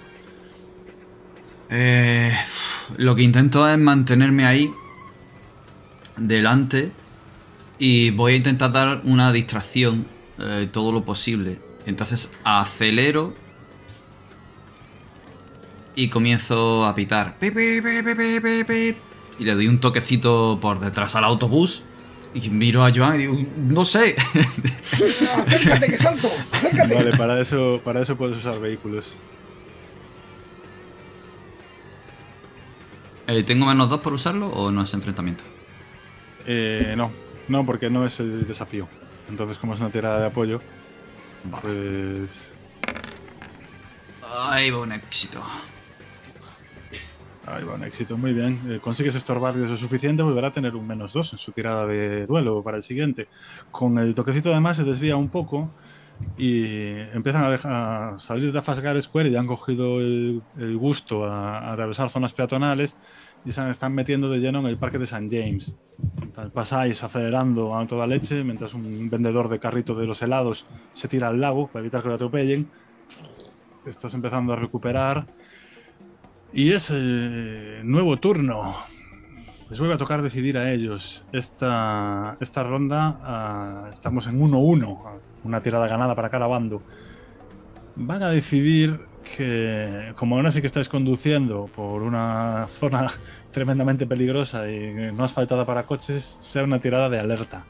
Eh, lo que intento es mantenerme ahí delante y voy a intentar dar una distracción eh, todo lo posible. Entonces acelero y comienzo a pitar. Pi, pi, pi, pi, pi, pi, pi. Y le doy un toquecito por detrás al autobús y miro a Joan y digo, no sé. Acércate que salto, acércate. Vale, para eso, para puedes usar vehículos. Eh, eso puedes usar vehículos. Eh, ¿Tengo menos dos por usarlo o no es enfrentamiento? Eh, no, no, porque no es el desafío. Entonces, como es una tirada de apoyo, pues. Ahí va un éxito. Ahí va un éxito, muy bien. Eh, consigues estorbar lo suficiente, volverá a tener un menos dos en su tirada de duelo para el siguiente. Con el toquecito además se desvía un poco y empiezan a, dejar, a salir de Fasgar Square y han cogido el, el gusto a, a atravesar zonas peatonales y se están metiendo de lleno en el parque de St. James. Pasáis acelerando a toda leche mientras un vendedor de carrito de los helados se tira al lago para evitar que lo atropellen. Estás empezando a recuperar. Y es nuevo turno. Les vuelve a tocar decidir a ellos. Esta, esta ronda ah, estamos en 1-1, una tirada ganada para cada bando. Van a decidir que, como ahora sí que estáis conduciendo por una zona tremendamente peligrosa y no asfaltada para coches, sea una tirada de alerta.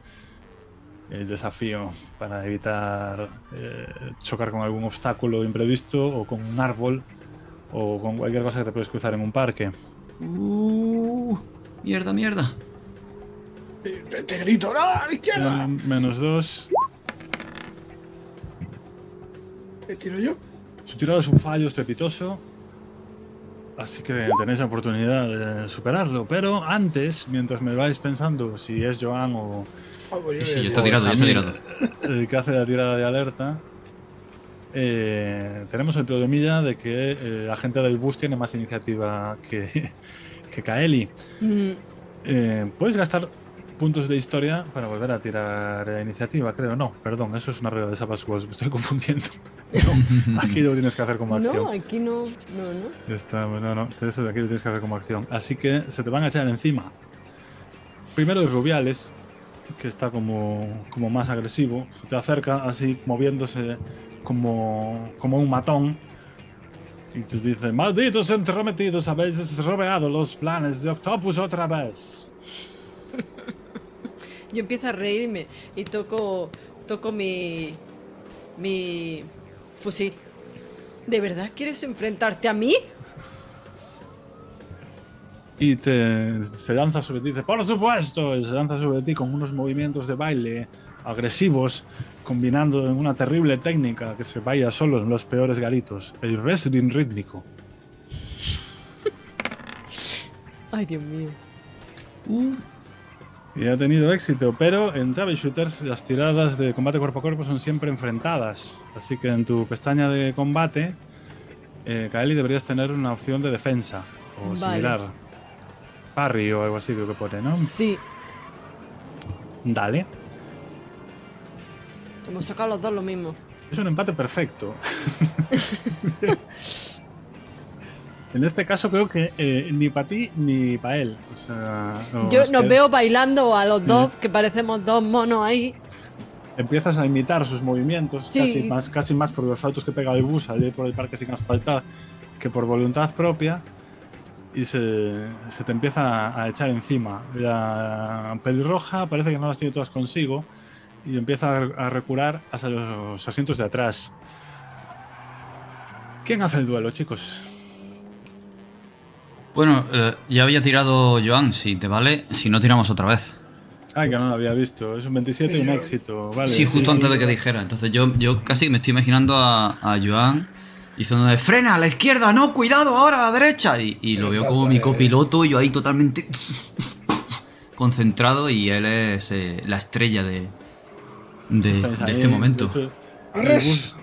El desafío para evitar eh, chocar con algún obstáculo imprevisto o con un árbol o con cualquier cosa que te puedes cruzar en un parque. Uh, mierda, mierda. Te, te grito, ¡no! ¡A la izquierda! Eh, menos dos. ¿Te tiro yo? Su tirada es un fallo estrepitoso. Así que tenéis la oportunidad de superarlo. Pero antes, mientras me vais pensando si es Joan o Ah, pues yo Sí, yo tirado, ya está Samir, tirado. el que hace la tirada de alerta, eh, tenemos el problemilla de que eh, la gente del bus tiene más iniciativa que, que Kaeli. Mm, Eh, puedes gastar puntos de historia para volver a tirar la iniciativa, creo. No, perdón, eso es una regla de Sapascuas, me estoy confundiendo. No, aquí lo tienes que hacer como acción. no, aquí no. No, no. Está, no, no, eso de aquí lo tienes que hacer como acción. Así que se te van a echar encima. Primero el Rubiales, que está como, como más agresivo. Te acerca así moviéndose como, como un matón. Y te dice, malditos entrometidos, habéis rodeado los planes de Octopus otra vez. Yo empiezo a reírme y toco, toco mi, mi fusil. ¿De verdad quieres enfrentarte a mí? Y te, se lanza sobre ti, dice, por supuesto, y se lanza sobre ti con unos movimientos de baile agresivos, combinando en una terrible técnica que se vaya solo en los peores garitos, el wrestling rítmico. Ay, Dios mío. Y ha tenido éxito, pero en Travel Shooters las tiradas de combate cuerpo a cuerpo son siempre enfrentadas. Así que en tu pestaña de combate, eh, Kaeli, deberías tener una opción de defensa o Vale. similar. Parry o algo así, creo que pone, ¿no? Sí, Dale. Hemos sacado los dos lo mismo. Es un empate perfecto. en este caso creo que eh, ni para ti ni para él. O sea, Yo os nos qued- veo bailando a los dos, que parecemos dos monos ahí. Empiezas a imitar sus movimientos, Sí. casi, más, casi más por los saltos que pega el bus al ir por el parque sin asfaltar que por voluntad propia. Y se, se te empieza a echar encima. La pelirroja parece que no las tiene todas consigo y empieza a, a recular hacia los asientos de atrás. ¿Quién hace el duelo, chicos? Bueno, eh, ya había tirado Joan, si te vale, si no tiramos otra vez. Ay, que no lo había visto. Es un 27 y un éxito. Vale, sí, justo sí, antes sí. de que dijera. Entonces yo, yo casi me estoy imaginando a, a Joan diciendo frena a la izquierda, no, cuidado, ahora a la derecha. Y, y lo veo como mi eh. copiloto, yo ahí totalmente concentrado y él es eh, la estrella de, de, Estáis de ahí, este momento. de hecho, El ¡Arres! bus,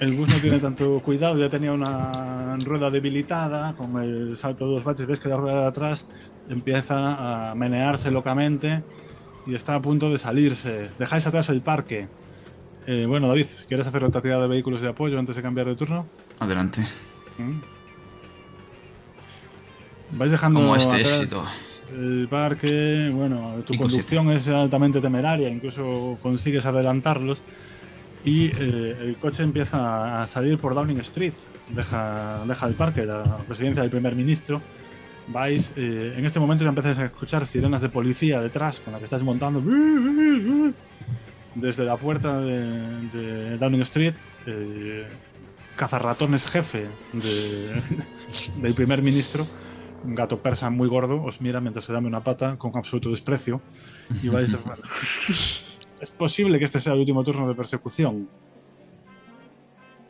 el bus no tiene tanto cuidado, ya tenía una rueda debilitada, con el salto de dos baches, ves que la rueda de atrás empieza a menearse locamente y está a punto de salirse. Dejáis atrás el parque. Eh, bueno, David, ¿quieres hacer otra tirada de vehículos de apoyo antes de cambiar de turno? Adelante. ¿Mm? Vais dejando Como este atrás éxito. El parque, bueno, tu Cinco, conducción es altamente temeraria, incluso consigues adelantarlos y eh, el coche empieza a salir por Downing Street, deja, deja el parque, la residencia del primer ministro. Vais, eh, en este momento ya empezáis a escuchar sirenas de policía detrás con la que estáis montando desde la puerta de, de Downing Street. eh, cazarratones jefe de- del primer ministro un gato persa muy gordo, os mira mientras se dame una pata con absoluto desprecio y vais a... Es posible que este sea el último turno de persecución.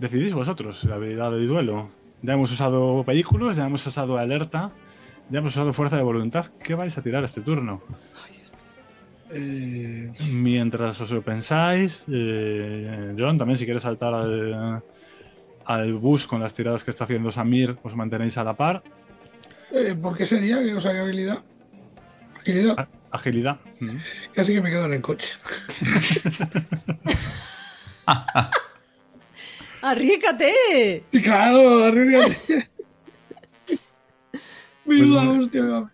Decidís vosotros la habilidad de duelo. Ya hemos usado vehículos, ya hemos usado alerta, ya hemos usado fuerza de voluntad. ¿Qué vais a tirar este turno? Eh, Mientras os lo pensáis, eh, John, también si quieres saltar al, al bus con las tiradas que está haciendo Samir, os mantenéis a la par. Eh, ¿Por qué sería que os haga habilidad? Agilidad. A- agilidad. Mm. Casi que me quedo en el coche. ¡Arriesgate! Y claro, arriesgate. Menuda Pues- hostia.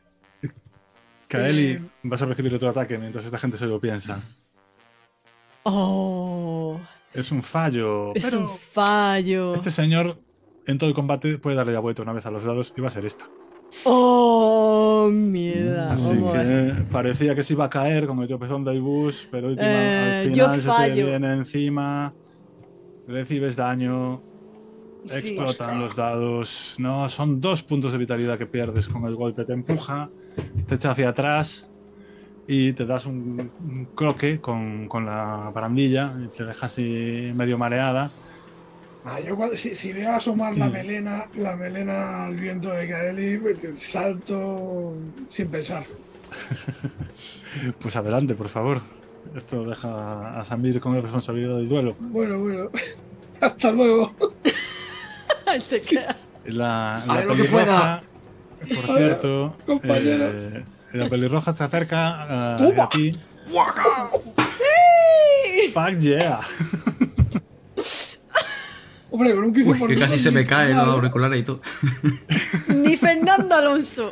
Kaeli, Eh. vas a recibir otro ataque mientras esta gente se lo piensa. ¡Oh! Es un fallo. Es pero un fallo. este señor en todo el combate puede darle la vuelta una vez a los dados y va a ser esta. ¡Oh! Mierda. Así Vamos a ver. que parecía que se iba a caer con el tropezón del bus, pero última, Eh, al final se te viene encima, recibes daño, Sí. explotan los dados. No, son dos puntos de vitalidad que pierdes con el golpe. Te empuja, te echa hacia atrás y te das un, un croque con, con la barandilla y te dejas así medio mareada. Ah, yo cuando, si, si veo asomar la Mm. melena, la melena al viento de Kaeli, pues, salto sin pensar. Pues adelante, por favor. Esto deja a Samir con la responsabilidad del duelo. Bueno, bueno. Hasta luego. Te queda- La, la Haré lo que pelirroja, por cierto, compañero. eh, la pelirroja se acerca a, Toma. a ti. Fuck yeah. Hombre, con un 15%. que casi se me caen los auriculares y todo. Ni Fernando Alonso.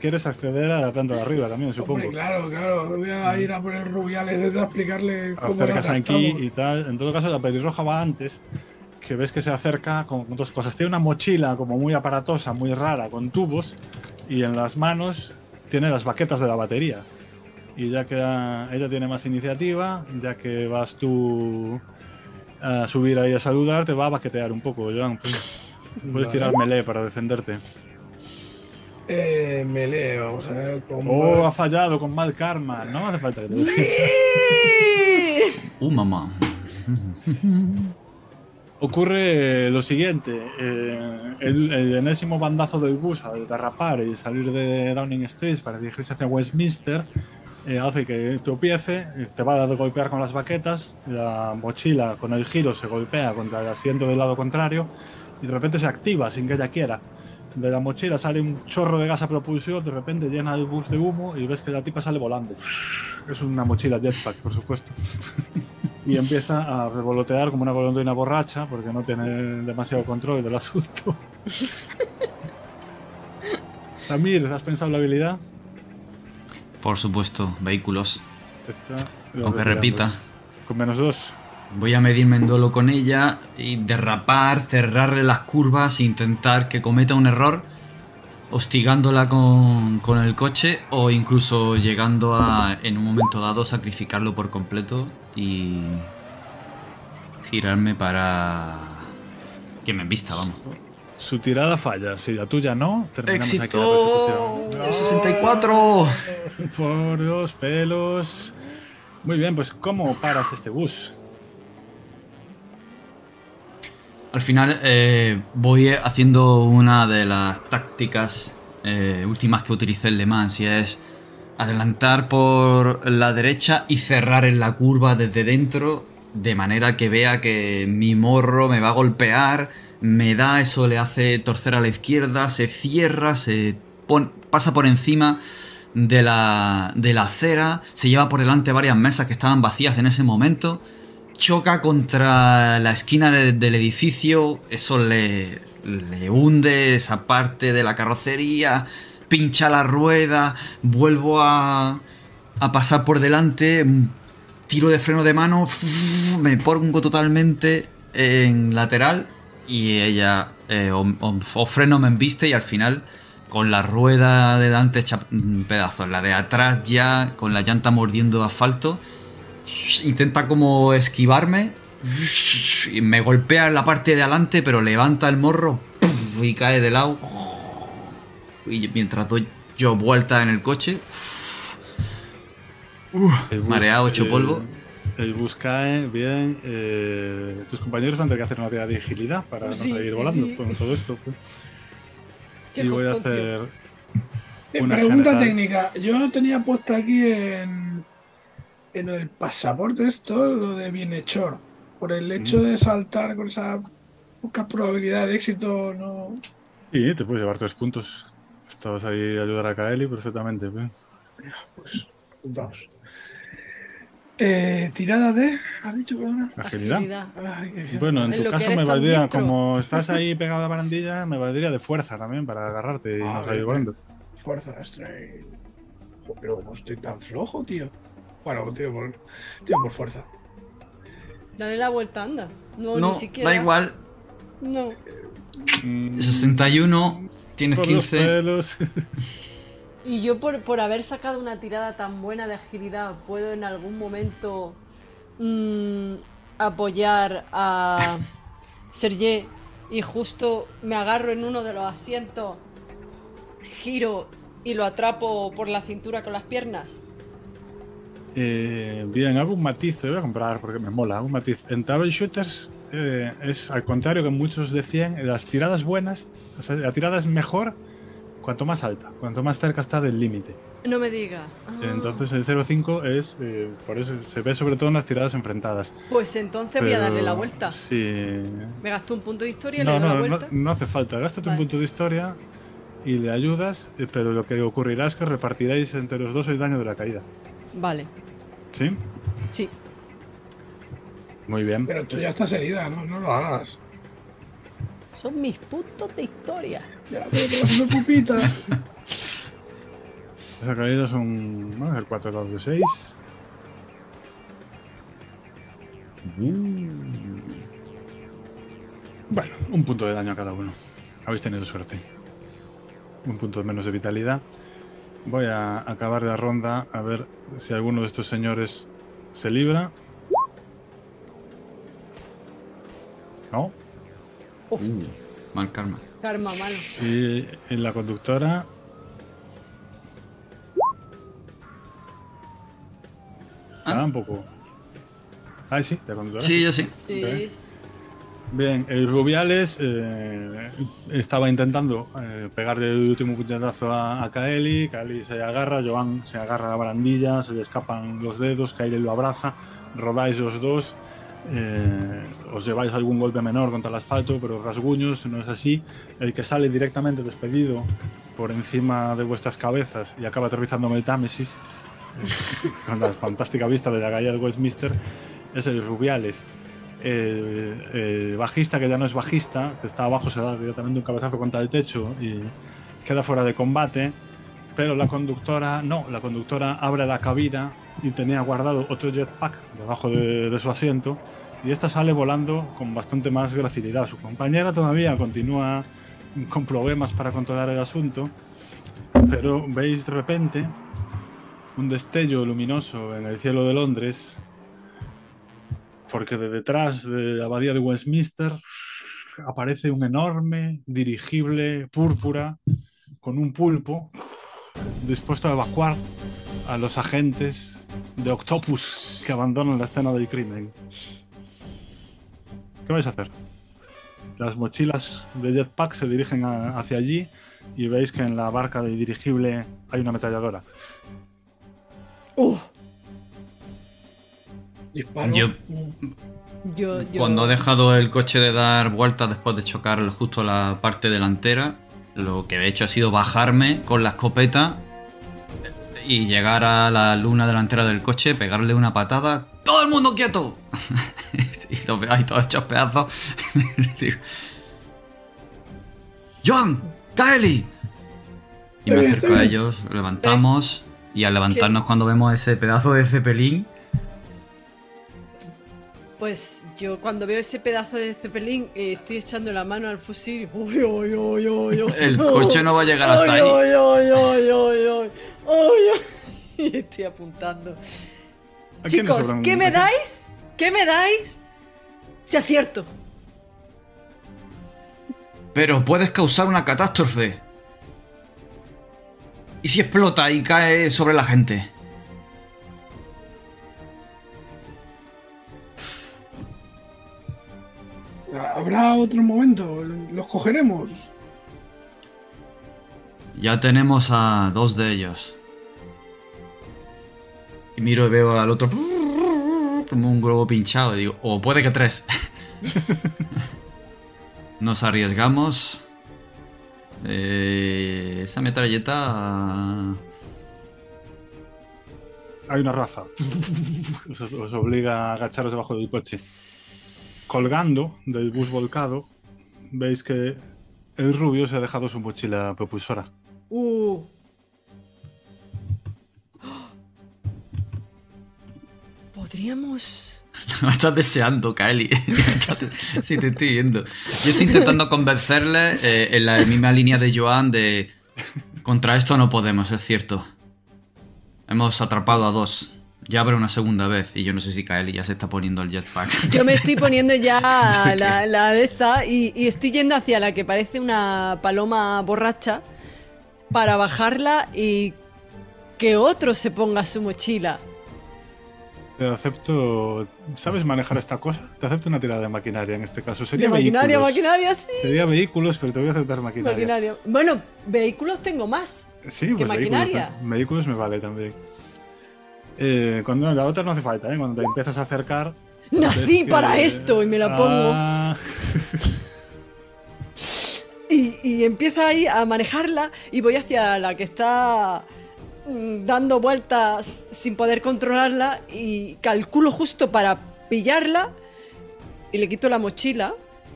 ¿Quieres acceder a la planta de arriba también, supongo? Hombre, claro, claro. Voy a ir a poner rubiales a explicarle cómo Acercas aquí y tal. En todo caso, la pelirroja va antes. Que ves que se acerca con con dos cosas. Tiene una mochila como muy aparatosa, muy rara, con tubos. Y en las manos tiene las baquetas de la batería. Y ya que ah, ella tiene más iniciativa, ya que vas tú a subir ahí a saludar, te va a baquetear un poco, Joan. Puedes Vale. tirar melee para defenderte. Eh, melee, vamos a ver. Con Oh, ha fallado con mal karma. No hace falta que te lo diga. Uh, mamá. Ocurre lo siguiente, eh, el, el enésimo bandazo del bus al derrapar y salir de Downing Street para dirigirse hacia Westminster eh, hace que tropiece, eh, te va a golpear con las baquetas, la mochila con el giro se golpea contra el asiento del lado contrario y de repente se activa sin que ella quiera. De la mochila sale un chorro de gas a propulsión, de repente llena el bus de humo y ves que la tipa sale volando. Es una mochila jetpack, por supuesto y empieza a revolotear como una golondrina borracha porque no tiene demasiado control del asunto. Samir, ¿has pensado la habilidad? Por supuesto, vehículos. Aunque repita. Con menos dos. Voy a medirme en dolo con ella y derrapar, cerrarle las curvas, intentar que cometa un error, hostigándola con, con el coche o incluso llegando a, en un momento dado, sacrificarlo por completo y girarme para que me embista, vamos. Su tirada falla, si la tuya no, terminamos aquí la ¡Éxito! persecución. 64. Por los pelos. Muy bien, pues ¿cómo paras este bus? Al final eh, voy haciendo una de las tácticas eh, últimas que utilicé en Le Mans y es adelantar por la derecha y cerrar en la curva desde dentro de manera que vea que mi morro me va a golpear, me da, eso le hace torcer a la izquierda, se cierra, se pasa por encima de la, de la acera, se lleva por delante varias mesas que estaban vacías en ese momento choca contra la esquina de- del edificio, eso le, le hunde esa parte de la carrocería, pincha la rueda, vuelvo a, a pasar por delante, tiro de freno de mano, me pongo totalmente en lateral y ella eh, o, o- o freno me embiste y al final con la rueda de delante hecha pedazos, la de atrás ya con la llanta mordiendo asfalto intenta como esquivarme y me golpea en la parte de adelante, pero levanta el morro y cae de lado. y mientras doy yo vuelta en el coche, mareado, hecho polvo. El bus cae, bien. eh, tus compañeros van a tener que hacer una tirada de agilidad para Sí, no seguir volando sí. con todo esto. pues. Y voy a hacer. Eh, Una pregunta general. técnica. Yo tenía puesto aquí en, en el pasaporte esto, lo de bienhechor. Por el hecho Mm. de saltar con esa poca probabilidad de éxito, no. Y te puedes llevar tres puntos. Estabas ahí a ayudar a Kaeli perfectamente. pues. Pues, vamos. Eh, tirada de. ¿Has dicho, perdona? Agilidad. Agilidad. Bueno, en En tu caso me valdría, como estás ahí pegado a la barandilla, me valdría de fuerza también para agarrarte y Ah, no salir volando. Fuerza, estoy. Pero no estoy tan flojo, tío. Bueno, tío, por, tío, por fuerza. Dale la vuelta, anda. No, no, ni siquiera. da igual. No. Mm, 61, tienes por los 15. pelos. Y yo por, por haber sacado una tirada tan buena de agilidad, ¿puedo en algún momento mm, apoyar a Sergé y justo me agarro en uno de los asientos, giro y lo atrapo por la cintura con las piernas? Eh, bien, hago un matiz, voy a comprar porque me mola, hago un matiz. En Table Shooters eh, es al contrario que muchos decían, las tiradas buenas, o sea, la tirada es mejor cuanto más alta, cuanto más cerca está del límite. No me digas. Ah, Entonces el 0.5 es, eh, por eso se ve sobre todo en las tiradas enfrentadas. Pues entonces voy a darle la vuelta. Sí. Me gasto un punto de historia y No, le doy la no, no, vuelta. no hace falta. Gástate Vale. un punto de historia y le ayudas, eh, pero lo que ocurrirá es que repartiráis entre los dos el daño de la caída. Vale, ¿Sí? sí. Muy bien. Pero tú ya estás herida, no, no lo hagas. Son mis puntos de historia. Ya, pero una pupita. Esa caída son. Vamos a hacer 4 dados de 6. Bueno, un punto de daño a cada uno. Habéis tenido suerte. Un punto menos de vitalidad. Voy a acabar la ronda a ver si alguno de estos señores se libra. ¿No? Uf, Mal karma. karma malo. Y en la conductora. Ah. Ah, un poco. Ah, sí, la conductora. Sí, yo sí. Sí. Ok. Bien, el Rubiales eh, estaba intentando eh, pegarle el último puñetazo a, a Kaeli. Kaeli se agarra, Joan se agarra a la barandilla, se le escapan los dedos, Kaeli lo abraza, rodáis los dos. Eh, os lleváis algún golpe menor contra el asfalto, pero rasguños, no es así. El que sale directamente despedido por encima de vuestras cabezas y acaba aterrizando en el Támesis, eh, con la fantástica vista de la calle de Westminster, es el Rubiales. El, el bajista, que ya no es bajista, que está abajo, se da directamente un cabezazo contra el techo y queda fuera de combate. Pero la conductora, no, la conductora abre la cabina y tenía guardado otro jetpack debajo de, de su asiento. Y esta sale volando con bastante más gracilidad. Su compañera todavía continúa con problemas para controlar el asunto. Pero veis de repente un destello luminoso en el cielo de Londres porque de detrás de la abadía de Westminster aparece un enorme dirigible púrpura con un pulpo dispuesto a evacuar a los agentes de Octopus que abandonan la escena del crimen. ¿Qué vais a hacer? Las mochilas de jetpack se dirigen a- hacia allí y veis que en la barca del dirigible hay una ametralladora. Disparo. Yo- yo, yo. Cuando he dejado el coche de dar vueltas después de chocar justo la parte delantera, lo que he hecho ha sido bajarme con la escopeta y llegar a la luna delantera del coche, pegarle una patada. ¡Todo el mundo quieto! y los veo ahí todos hechos pedazos. ¡John! ¡Kaeli! Y me acerco a bien. ellos, levantamos y al levantarnos cuando vemos ese pedazo de cepelín, Pues yo cuando veo ese pedazo de cepelín eh, estoy echando la mano al fusil. Uy, uy, uy, uy, uy. el coche no va a llegar hasta ahí. Y estoy apuntando. ¿A quién le Chicos, ¿qué me dais? ¿Qué me dais? Si acierto. Pero puedes causar una catástrofe. ¿Y si explota y cae sobre la gente? Habrá otro momento, los cogeremos. Ya tenemos a dos de ellos. Y miro y veo al otro como un globo pinchado. Y digo, o puede que tres. Nos arriesgamos. Eh, esa metralleta. Hay una raza. Os, os obliga a agacharos debajo del coche. Colgando del bus volcado, veis que el rubio se ha dejado su mochila propulsora. Uh. Podríamos. No estás deseando, Kaeli. sí, te estoy viendo. Yo estoy intentando convencerle eh, en la misma línea de Joan de. Contra esto no podemos, es cierto. Hemos atrapado a dos. Ya habrá una segunda vez. Y yo no sé si Kaeli ya se está poniendo el jetpack. Yo me estoy poniendo ya la, la de esta y, y estoy yendo hacia la que parece una paloma borracha para bajarla y que otro se ponga su mochila. Te acepto. ¿Sabes manejar esta cosa? Te acepto una tirada de maquinaria en este caso. Sería De maquinaria, vehículos. maquinaria, sí. Sería vehículos, pero te voy a aceptar maquinaria. Maquinaria. Bueno, vehículos tengo más. Sí, ¿Qué pues maquinaria? Vehículos, vehículos me vale también. Eh, cuando la otra no hace falta, ¿eh? Cuando te empiezas a acercar. Nací que- para esto y me la pongo. Ah, Y, y empieza ahí a manejarla y voy hacia la que está mm, dando vueltas sin poder controlarla y calculo justo para pillarla y le quito la mochila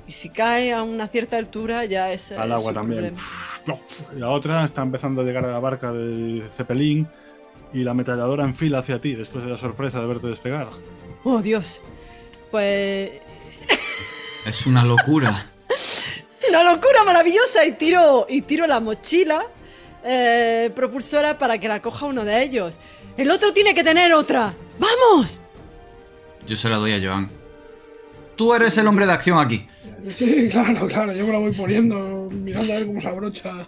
y si cae a una cierta altura ya es Al agua también. problema. La otra está empezando a llegar a la barca del Zeppelin y la ametralladora enfila hacia ti después de la sorpresa de verte despegar. Oh, Dios. Pues Es una locura. una locura maravillosa y tiro y tiro la mochila eh, propulsora para que la coja uno de ellos. El otro tiene que tener otra. ¡Vamos! Yo se la doy a Joan. Tú eres el hombre de acción aquí. Sí, claro, claro, yo me la voy poniendo, mirando a ver cómo se abrocha.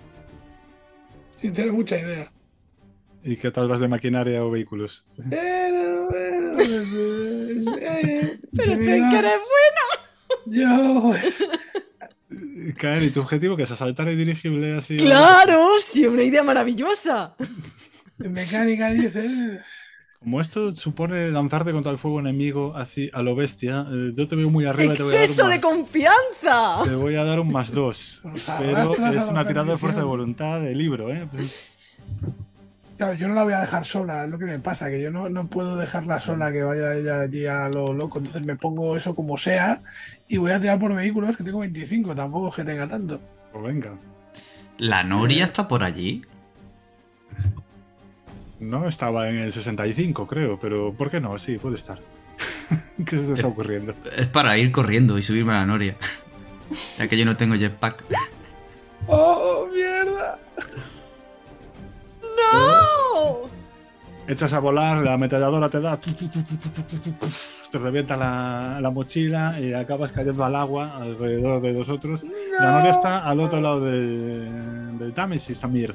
Sin tener mucha idea. ¿Y qué tal vas de maquinaria o vehículos? Bueno, bueno, pues, eh, Pero que eres Yo, Caer, ¿y tu objetivo que es asaltar el dirigible así? ¡Claro! Sí, una idea maravillosa. en mecánica dice. Como esto supone lanzarte contra el fuego enemigo así a lo bestia, eh, yo te veo muy arriba y te voy a dar un ¡Exceso de más, confianza! te voy a dar un más dos. Pero es una tirada de fuerza de voluntad de libro, ¿eh? Claro, yo no la voy a dejar sola, es lo que me pasa, que yo no, no puedo dejarla sola, que vaya ella allí a lo loco. Entonces me pongo eso como sea y voy a tirar por vehículos, que tengo 25, tampoco es que tenga tanto. Pues venga. ¿La Noria está por allí? No estaba en el 65, creo, pero ¿por qué no? Sí, puede estar. ¿Qué se te está ocurriendo? Es para ir corriendo y subirme a la Noria. Ya que yo no tengo jetpack. ¡Oh, mierda! ¡No! echas a volar, la ametralladora te da, te revienta la, mochila y acabas cayendo al agua alrededor de nosotros. No. La novia está al otro lado del, del Támesis, Samir.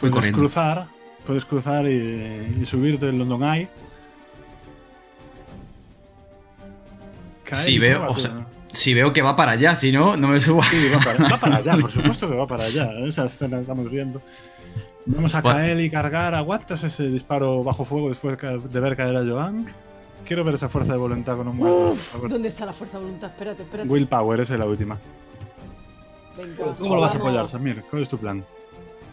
Puedes cruzar, puedes cruzar y, y subirte el London Eye. Caer sí, veo, si veo que va para allá, si no, no me subo. Sí, va, para, allá, por supuesto que va para allá. ¿eh? Esa escena estamos viendo. Vamos a Bueno. caer y cargar. ¿Aguantas ese disparo bajo fuego después de ver caer a Joan? Quiero ver esa fuerza de voluntad con un por favor. ¿Dónde está la fuerza de voluntad? Espérate, espérate. Willpower, esa es la última. Venga, ¿Cómo lo vas a apoyar, Samir? ¿Cuál es tu plan?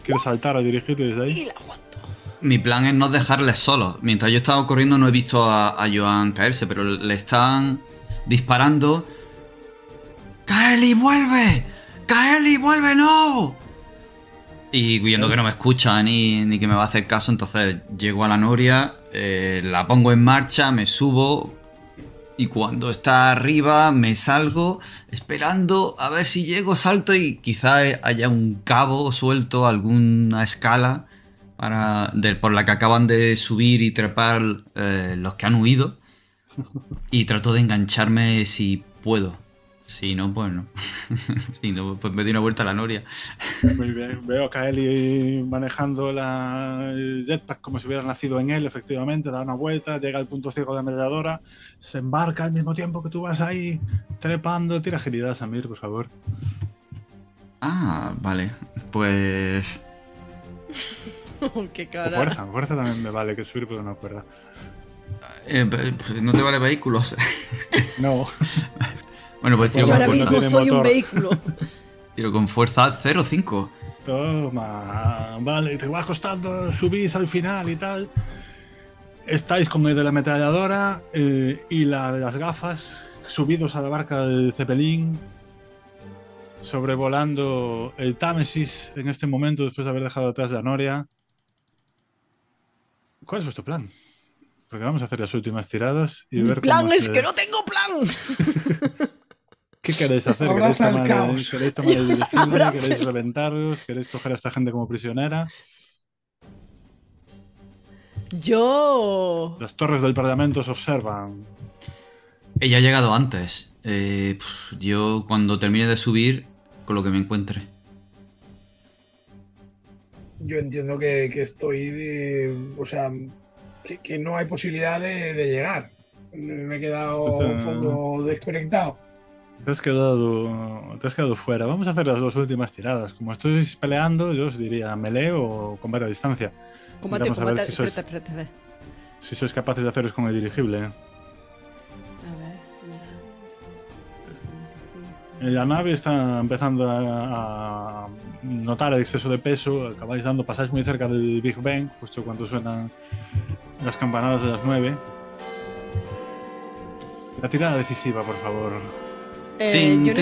¿Quieres saltar a dirigirte desde ahí? Y la aguanto. Mi plan es no dejarles solos. Mientras yo estaba corriendo no he visto a, a Joan caerse, pero le están disparando. ¡Kaeli, vuelve! ¡Kaeli, vuelve, no! Y viendo que no me escucha ni, ni que me va a hacer caso, entonces llego a la noria, eh, la pongo en marcha, me subo y cuando está arriba me salgo esperando a ver si llego, salto y quizá haya un cabo suelto, alguna escala para, de- por la que acaban de subir y trepar eh, los que han huido. Y trato de engancharme si puedo. Si no, pues no. si no, pues me di una vuelta a la noria. Muy bien. Veo a Kaeli manejando la el jetpack como si hubiera nacido en él, efectivamente, da una vuelta, llega al punto ciego de la ametralladora, se embarca al mismo tiempo que tú vas ahí trepando. Tira agilidad, Samir, por favor. Ah, vale. Pues. Qué O cara. fuerza, fuerza también me vale, que subir pero no cuerda. eh, pues, no te vale vehículos. No, bueno, pues tiro Yo con Yo ahora fuerza. mismo soy un vehículo. Tiro con fuerza 0-5. toma, vale, te va costando, subís al final y tal. Estáis con el de la ametralladora eh, y la de las gafas, subidos a la barca del Zeppelin, sobrevolando el Támesis en este momento después de haber dejado atrás la Noria. ¿Cuál es vuestro plan? Porque vamos a hacer las últimas tiradas y Mi ver plan cómo es se- que no tengo plan. ¿Qué queréis hacer? ¿Queréis el tomar. ¿Queréis el ¿Queréis el- reventaros? ¿Queréis coger a esta gente como prisionera? Yo. Las torres del Parlamento os observan. Ella ha llegado antes. Eh, yo cuando termine de subir, con lo que me encuentre. Yo entiendo que, que estoy de- o sea, que, que no hay posibilidad de, de llegar. Me he quedado O sea, un poco desconectado. Te has, quedado, te has quedado fuera. Vamos a hacer las dos últimas tiradas. Como estáis peleando, yo os diría melee o combate a distancia. Combate, Vamos a ver combate. si sois- Espérate, espérate, a ver. Si sois capaces de haceros con el dirigible. A ver, mira. Eh, La nave está empezando a, a notar el exceso de peso. Acabáis dando, pasáis muy cerca del Big Bang, justo cuando suenan las campanadas de las 9. La tirada decisiva, por favor. Eh, Tin, yo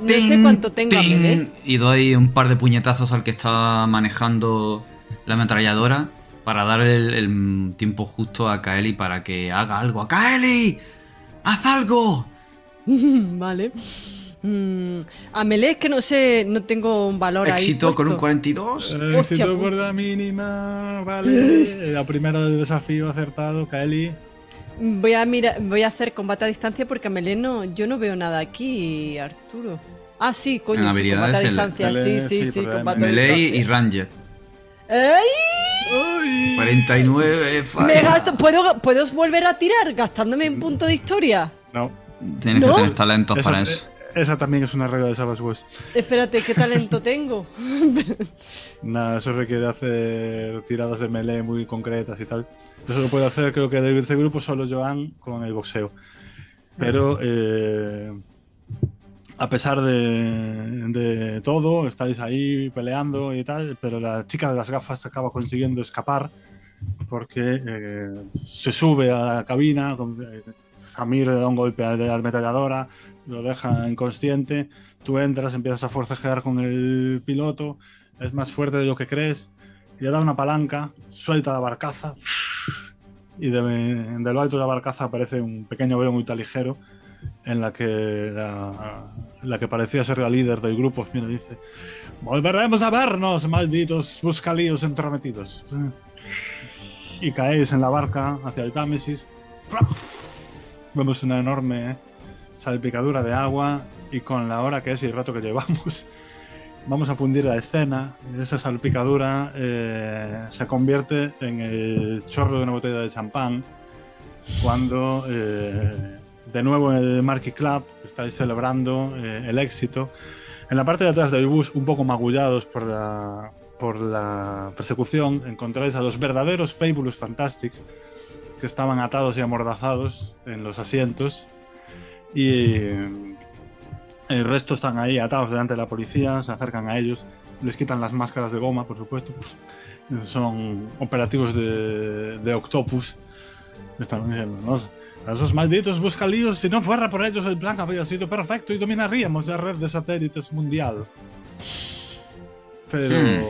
no, sé- cuánto tengo a. Y doy un par de puñetazos al que está manejando la ametralladora para dar el, el tiempo justo a Kaeli para que haga algo. ¡A Kaeli! ¡Haz algo! vale. Mm, a melee es que no sé, no tengo un valor ahí. Éxito con un puesto. 42. Eh, Hostia Éxito puta. por la mínima, vale. La primera del desafío acertado, Kaeli. Voy a mirar, voy a hacer combate a distancia porque a melee no, yo no veo nada aquí, Arturo. Ah, sí, coño, sí, combate a el- distancia, sí, sí, sí, combate a Melee y distancia. Ranger. ¡Ey! 49. falla. Me gasto- ¿puedo, ¿Puedo volver a tirar gastándome un punto de historia? No, Tienes ¿No? que tener talentos para eso. Esa también es una regla de Savage West. Espérate, ¿qué talento tengo? Nada, eso requiere hacer tiradas de melee muy concretas y tal. Eso lo puede hacer, creo que de este grupo solo Joan con el boxeo. Pero eh, a pesar de, de todo, estáis ahí peleando y tal, pero la chica de las gafas acaba consiguiendo escapar porque eh, se sube a la cabina, con- eh, Samir le da un golpe a la ametralladora, lo deja inconsciente, tú entras, empiezas a forcejear con el piloto, es más fuerte de lo que crees, le da una palanca, suelta la barcaza, y de, de lo alto de la barcaza aparece un pequeño avión ultraligero en la que la, la que parecía ser la líder del grupo mira, dice volveremos a vernos malditos buscalíos entrometidos y caéis en la barca hacia el Támesis vemos una enorme salpicadura de agua y con la hora que es y el rato que llevamos vamos a fundir la escena. Esa salpicadura eh, se convierte en el chorro de una botella de champán cuando eh, de nuevo en el Marquee Club estáis celebrando eh, el éxito. En la parte de atrás del bus, un poco magullados por la, por la persecución, encontráis a los verdaderos Fabulous Fantastics que estaban atados y amordazados en los asientos y eh, el resto están ahí atados delante de la policía, se acercan a ellos, les quitan las máscaras de goma, por supuesto. pues, son operativos de, de Octopus. Están diciendo. A esos malditos buscalíos, si no fuera por ellos, el plan habría sido perfecto y dominaríamos la red de satélites mundial. Pero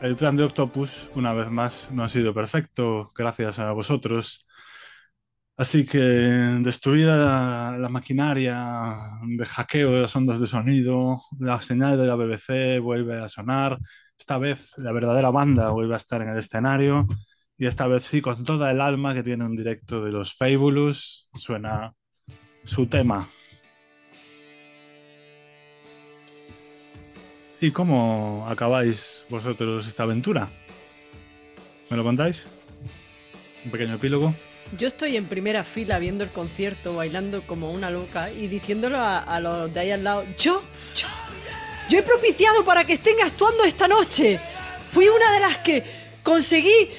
el plan de Octopus, una vez más, no ha sido perfecto gracias a vosotros. Así que destruida la, maquinaria de hackeo de las ondas de sonido, la señal de la BBC vuelve a sonar. Esta vez la verdadera banda vuelve a estar en el escenario. Y esta vez sí, con toda el alma que tiene un directo de los Fabulous, suena su tema. ¿Y cómo acabáis vosotros esta aventura? ¿Me lo contáis? Un pequeño epílogo. Yo estoy en primera fila viendo el concierto, bailando como una loca y diciéndolo a, los de ahí al lado. Yo, yo, yo he propiciado para que estén actuando esta noche. Fui una de las que conseguí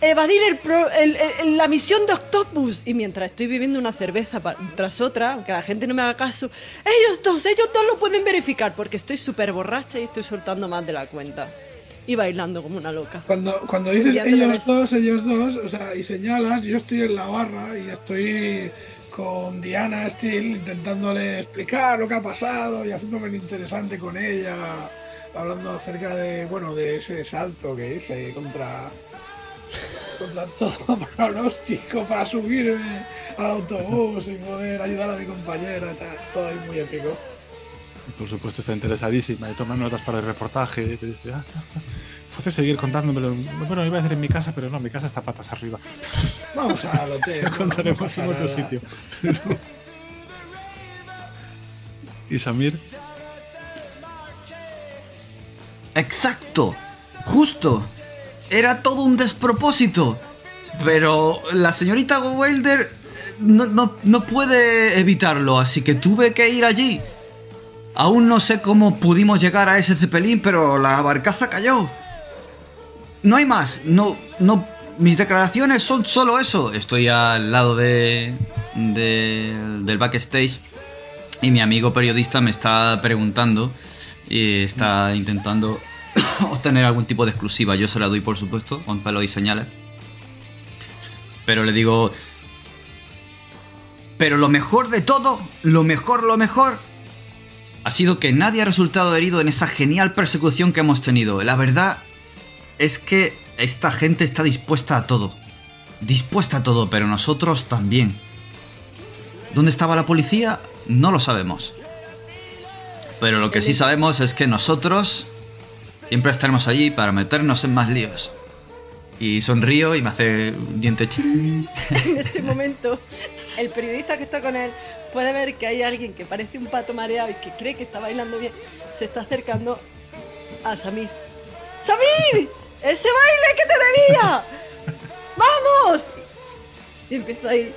evadir el pro- el- el- la misión de Octopus. Y mientras estoy bebiendo una cerveza pa- tras otra, aunque la gente no me haga caso, ellos dos, ellos dos lo pueden verificar porque estoy súper borracha y estoy soltando más de la cuenta. Y bailando como una loca. Cuando, cuando dices ellos dos, ellos dos, o sea, y señalas, yo estoy en la barra y estoy con Diana Steele intentándole explicar lo que ha pasado y haciéndome el interesante con ella, hablando acerca de, bueno, de ese salto que hice contra, contra todo pronóstico para subirme al autobús y poder ayudar a mi compañera, tal, todo ahí muy épico. Por supuesto está interesadísima y toma notas para el reportaje. dice, ah, ah, ah, puedes seguir contándomelo. Bueno, iba a decir en mi casa, pero no, mi casa está patas arriba. Vamos al hotel. Lo contaremos en otro nada. sitio. Pero- ¿Y Samir? Exacto, justo. Era todo un despropósito. Pero la señorita Wilder eh, no, no- no puede evitarlo, así que tuve que ir allí. Aún no sé cómo pudimos llegar a ese cepelín, pero la barcaza cayó. No hay más, no, no, mis declaraciones son solo eso. Estoy al lado de, de- del backstage y mi amigo periodista me está preguntando y está intentando obtener algún tipo de exclusiva. Yo se la doy, por supuesto, con pelo y señales. Pero le digo... Pero lo mejor de todo, lo mejor, lo mejor, ha sido que nadie ha resultado herido en esa genial persecución que hemos tenido. La verdad es que esta gente está dispuesta a todo. Dispuesta a todo, pero nosotros también. ¿Dónde estaba la policía? No lo sabemos. Pero lo que sí sabemos es que nosotros siempre estaremos allí para meternos en más líos. Y sonrío y me hace un diente chin. En ese momento, el periodista que está con él puede ver que hay alguien que parece un pato mareado y que cree que está bailando bien. Se está acercando a Samir. ¡Samir! ¡Ese baile que te debía! ¡Vamos! Y empieza ahí.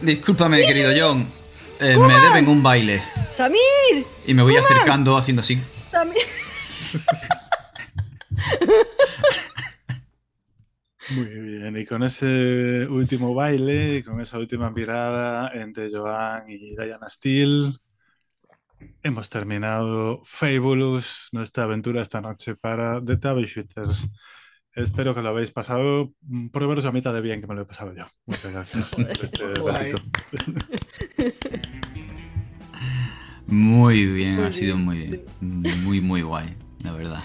Discúlpame, querido John. Eh, me deben un baile. ¡Samir! Y me voy acercando haciendo así. ¡Samir! Muy bien, y con ese último baile, con esa última mirada entre Joan y Diana Steele, hemos terminado Fabulous, nuestra aventura esta noche para The Troubleshooters. Espero que lo habéis pasado mm, por lo menos a mitad de bien que me lo he pasado yo. Muchas gracias por este. Muy bien, Muy ha sido muy bien. Muy, muy guay, la verdad.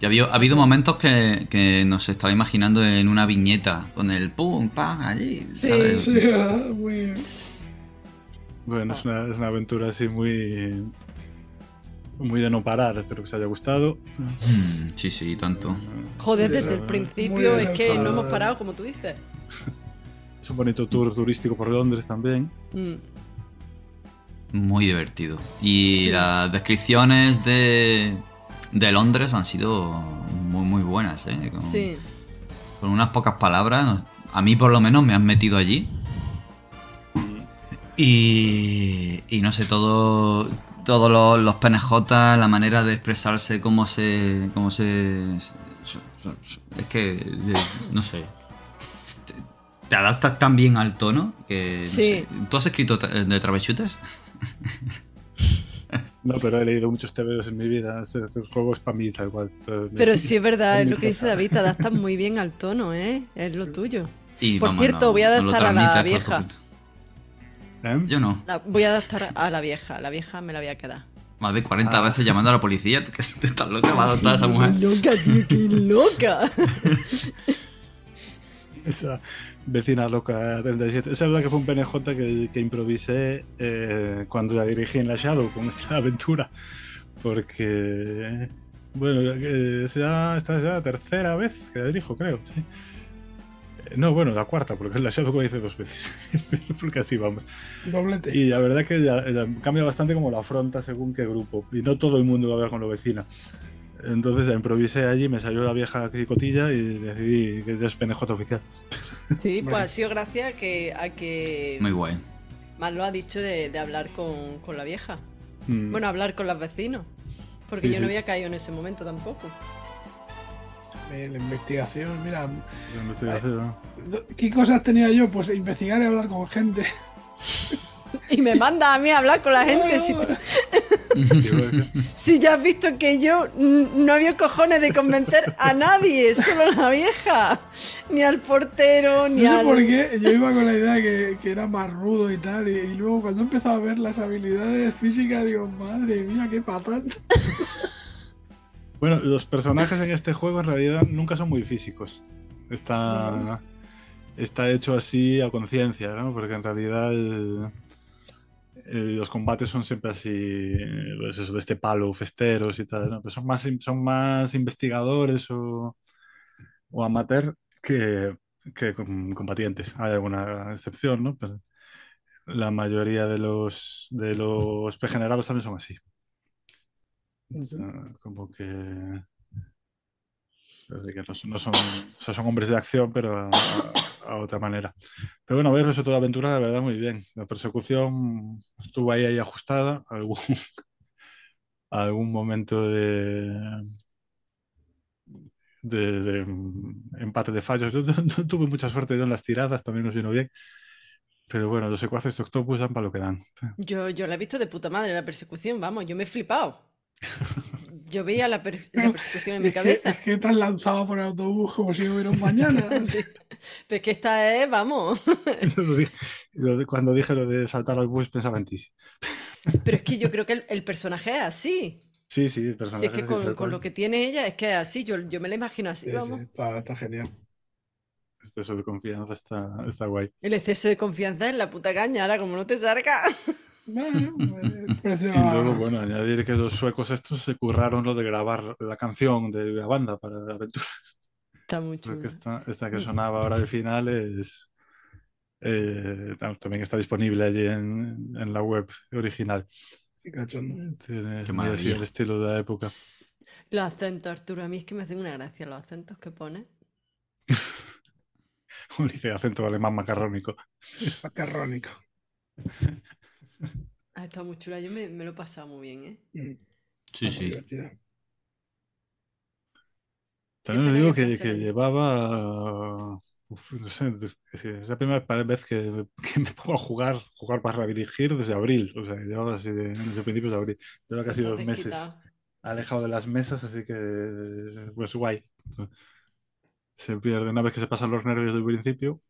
Ya ha habido, ha habido momentos que, que nos estaba imaginando en una viñeta con el pum, pam, allí, ¿sabes? Sí, ¿verdad? muy Bueno, es una, es una aventura así muy, muy de no parar. Espero que os haya gustado. Mm, sí, sí, tanto. Joder, desde el principio es que no hemos parado, como tú dices. Es un bonito tour turístico por Londres también. Mm. Muy divertido. Y Sí. las descripciones de, de Londres han sido muy, muy buenas, ¿eh? Con, Sí. con unas pocas palabras, a mí por lo menos me han metido allí. Y, y no sé, todo, todos los, los PNJ, la manera de expresarse, cómo se. cómo se. Es que. no sé. Te, te adaptas tan bien al tono que. no Sí. sé. ¿Tú has escrito de Troubleshooters? No, pero he leído muchos TVOs en mi vida. Estos, juegos para mí, tal cual. Pero sí es verdad, es lo que dice. David, te adaptas muy bien al tono, ¿eh? Es lo tuyo. Y, Por cierto, voy a no adaptar a la vieja. ¿Eh? Yo no. La- voy a adaptar a la vieja, la vieja me la voy a quedar. Más de 40 Ah. veces llamando a la policía. ¿Tú, qué- tú estás loca? ¿Va a adoptar a esa mujer? loca, tío, qué loca. Esa vecina loca 37. Es verdad que fue un PNJ que, que improvisé eh, cuando la dirigí en la Shadow con esta aventura. Porque, bueno, eh, ya- esta es ya la tercera vez que la dirijo, creo, sí. No, bueno, la cuarta, porque la Shadow hice dos veces. porque así vamos. Doblete. Y la verdad que ya- ya cambia bastante como la afronta según qué grupo. Y no todo el mundo va a hablar con la vecina. Entonces improvisé allí, me salió la vieja cricotilla y decidí que ya es PNJ oficial. Sí, pues ha sido gracias a que, a que Muy guay. más lo ha dicho de, de hablar con, con la vieja. Mm. Bueno, hablar con los vecinos. Porque Sí, yo no sí. había caído en ese momento tampoco. Eh, la investigación, mira, me estoy haciendo- ¿qué cosas tenía yo? Pues investigar y hablar con gente. Y me manda a mí a hablar con la gente. Si, ya has visto que yo no había cojones de convencer a nadie, solo a la vieja. Ni al portero, ni No sé al. por qué, yo iba con la idea que, que era más rudo y tal, y, y luego cuando he empezado a ver las habilidades físicas, digo, madre mía, qué patán. Bueno, los personajes en este juego en realidad nunca son muy físicos. Está, No. está hecho así a conciencia, ¿no? Porque en realidad el- el- los combates son siempre así, pues eso, de este palo, festeros y tal, ¿no? Pero son más, son más investigadores o, o amateur que, que com- combatientes. Hay alguna excepción, ¿no? Pero la mayoría de los, de los regenerados también son así. O sea, como que. que no, son, no son, o sea, son hombres de acción, pero a, otra manera. Pero bueno, ver eso toda aventura, de verdad, muy bien. La persecución estuvo ahí, ahí ajustada. Algún, algún momento de, de, de, empate de fallos. Yo no, no tuve mucha suerte yo en las tiradas, también nos vino bien. Pero bueno, los secuaces de Octopus dan para lo que dan. Yo, yo la he visto de puta madre, la persecución, vamos, yo me he flipado. Yo veía la, per- la persecución en mi Es que, cabeza. es que te has lanzado por el autobús como si hubiera un mañana. Sí. Pero es que esta es, vamos. Cuando dije lo de saltar al bus, pensaba en ti. Pero es que yo creo que el, el personaje es así. Sí, sí, el Si personaje es que así, con, con lo que tiene ella es que es así, yo, yo me la imagino así, Sí, sí, vamos. está, está genial. Este eso de confianza está, está guay. El exceso de confianza es la puta caña, ahora como no te salga. Bueno, el precio Y luego, bueno, añadir que los suecos estos se curraron lo de grabar la canción de la banda para la aventura. Está muy chulo. Porque esta, esta que Mm. sonaba ahora al final es. eh, tam- también está disponible allí en, en la web original. Qué cachondo. Tiene así el estilo de la época. Los acentos, Arturo, a mí es que me hacen una gracia los acentos que pone. Un dice acento alemán macarrónico. Macarrónico. Ha estado muy chula, yo me, me lo he pasado muy bien, ¿eh? Sí, está sí. También os digo que que, llevaba. uf, no sé, es la primera vez que, que me pongo a jugar, jugar para dirigir desde abril. O sea, que llevaba así de, desde principios de abril. Lleva casi dos meses desquitado. alejado de las mesas, así que. Pues guay. Se pierde una vez que se pasan los nervios del principio.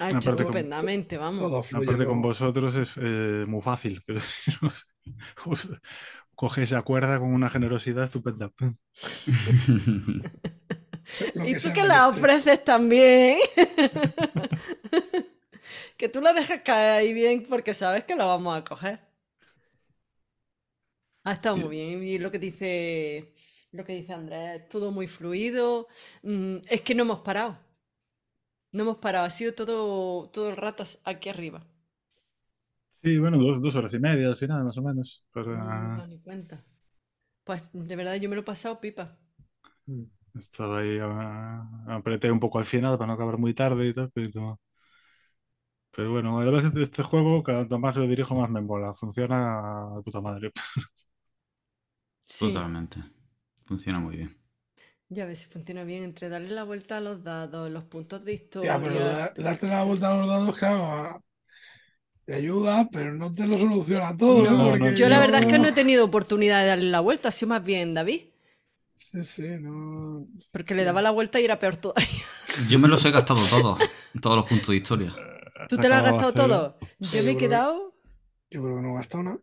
Ha Aparte hecho con- estupendamente, vamos. Todo fluye. Aparte con vosotros es eh, muy fácil, pero si os, os cuerda con una generosidad estupenda. Y tú que la ofreces también. que tú la dejas caer ahí bien porque sabes que la vamos a coger. Ha estado muy bien. Y lo que dice, lo que dice Andrés, todo muy fluido. Mm, es que no hemos parado. No hemos parado. Ha sido todo, todo el rato aquí arriba. Sí, bueno, dos, dos horas y media al final, más o menos. Pero, No me he dado ni cuenta. Pues de verdad yo me lo he pasado pipa. Estaba ahí, ah, apreté un poco al final para no acabar muy tarde y tal, pero, pero bueno, la verdad es que este juego, cuanto más lo dirijo, más me mola. Funciona de puta madre. Sí. Totalmente. Funciona muy bien. Ya ves si funciona bien entre darle la vuelta a los dados, los puntos de Ya, historia. pero da- todo darte la vuelta a los dados, claro, a- te ayuda, pero no te lo soluciona todo. No, no, porque yo la verdad es que no- he tenido oportunidad de darle la vuelta, ha sido más bien David, Sí, sí, no. porque le daba la vuelta y era peor todavía. Yo me los he gastado todos. Todos los puntos de historia. ¿Tú te lo has Acabo de gastado hacer- todo? Yo me he quedado... Yo creo que no he gastado nada.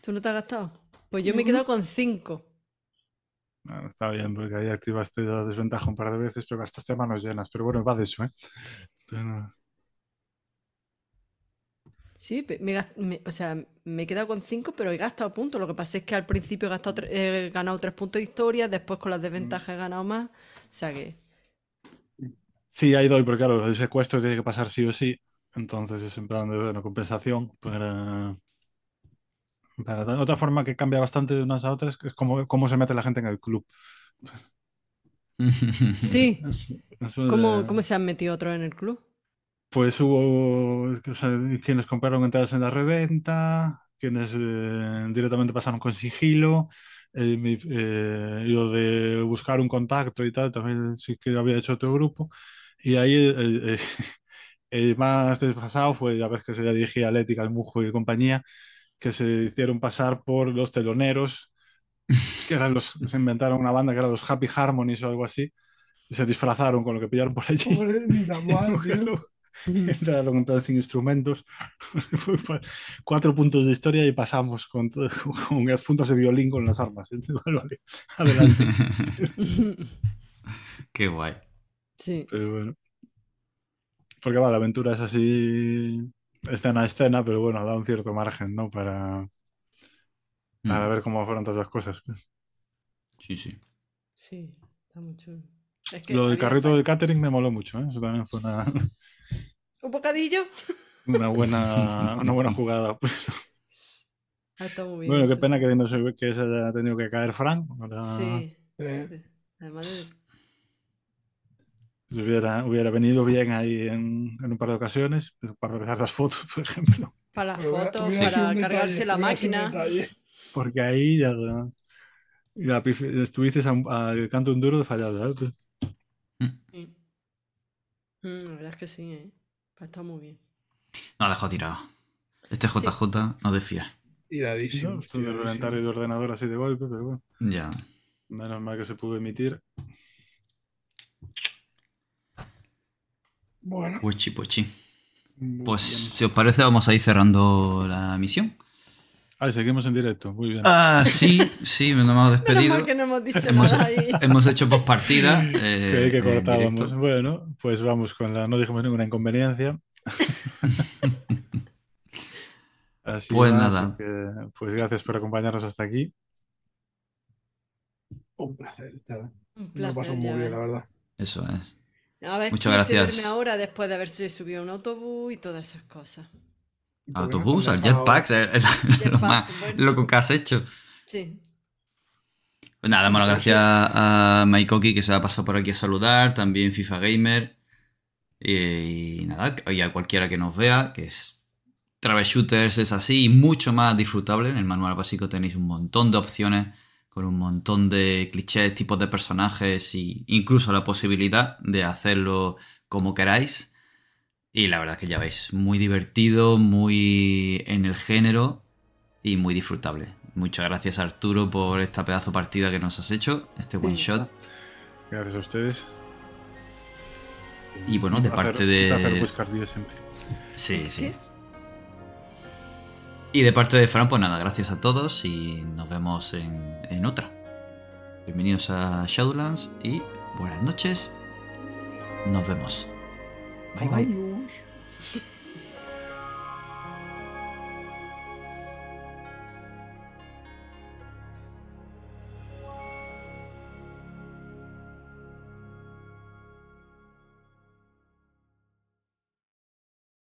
¿Tú no te has gastado? Pues yo me he quedado con cinco. Bueno, está bien, porque ahí activaste la desventaja un par de veces, pero gastaste a manos llenas. Pero bueno, va de eso, ¿eh? Pero- Sí, me o sea, me he quedado con cinco, pero he gastado puntos. Lo que pasa es que al principio he, gastado he ganado tres puntos de historia, después con las desventajas he ganado más. O sea que... Sí, ahí doy, porque claro, el secuestro tiene que pasar sí o sí. Entonces es en plan de bueno, compensación para, para- Otra forma que cambia bastante de unas a otras es cómo, cómo se mete la gente en el club. Sí. Eso de- ¿Cómo, ¿Cómo se han metido otros en el club? Pues hubo o sea, quienes compraron entradas en la reventa, quienes eh, directamente pasaron con sigilo, eh, mi- eh, y lo de buscar un contacto y tal, también sí que había hecho otro grupo. Y ahí el, el- el más desfasado fue la vez que se le dirigía a Leti, Calmujo y compañía, que se hicieron pasar por los teloneros, que eran los, se inventaron una banda que eran los Happy Harmonies o algo así, y se disfrazaron con lo que pillaron por allí. Pobre, mal, tío. Entraron en plan sin instrumentos. Cuatro puntos de historia y pasamos con, todo- con las puntas de violín con las armas. Vale, vale. Adelante. Qué guay. sí. Pero bueno. Porque va, la aventura es así, escena a escena, pero bueno, da un cierto margen, ¿no? Para, para Mm, ver cómo afrontas las cosas. Sí, sí. Sí, está muy chulo. Es que Lo del carrito de catering me moló mucho, ¿eh? Eso también fue una, ¿Un bocadillo? una buena, una buena jugada. Ah, está muy bien. Bueno, qué eso pena sí. que no se, que se haya tenido que caer Frank. Ahora- Sí. Eh, Además hubiera, hubiera venido bien ahí en, en un par de ocasiones, pero para realizar las fotos, por ejemplo. para las fotos, para cargarse detalle, la máquina. Porque ahí ya, estuviste al canto un duro de fallar, ¿sabes? Sí. Mm, la verdad es que sí, ¿eh? Estado muy bien. No, dejó tirado. Este JJ no de fiar. Tiradísimo. ¿no? Tiradísimo. reventar el ordenador así de golpe, pero bueno, Ya. menos mal que se pudo emitir. Bueno, Puchi, puchi. Muy Pues bien. si os parece, vamos a ir cerrando la misión. Ah, seguimos en directo, muy bien. Ah, sí, sí, nos hemos Menos despedido. mal que no hemos dicho Hemos, nada ahí. hemos hecho postpartida. Eh, que en cortábamos. Bueno, pues vamos con la. No dijimos ninguna inconveniencia. Así Pues va, nada. así que, pues gracias por acompañarnos hasta aquí. un placer estar. Un Me lo paso placer, muy bien, la verdad. Eso es. A ver, Muchas gracias. ahora después de haberse subido a un autobús y todas esas cosas. ¿Y por qué no Autobús, al jetpack, es, es lo más bueno. loco que has hecho. Sí. Pues nada, damos las gracias a Maikoki que se ha pasado por aquí a saludar, también FIFA Gamer. Y, y nada, y a cualquiera que nos vea, que es Travel Shooters es así y mucho más disfrutable. En el manual básico tenéis un montón de opciones con un montón de clichés, tipos de personajes e incluso la posibilidad de hacerlo como queráis. Y la verdad es que ya veis, muy divertido, muy en el género y muy disfrutable. Muchas gracias Arturo por esta pedazo partida que nos has hecho, este one shot. Gracias a ustedes. Y bueno, de parte de- un placer buscar siempre. Sí, ¿Es sí. Y de parte de Fran, pues nada, gracias a todos y nos vemos en, en otra. Bienvenidos a Shadowlands y buenas noches. Nos vemos. Bye bye.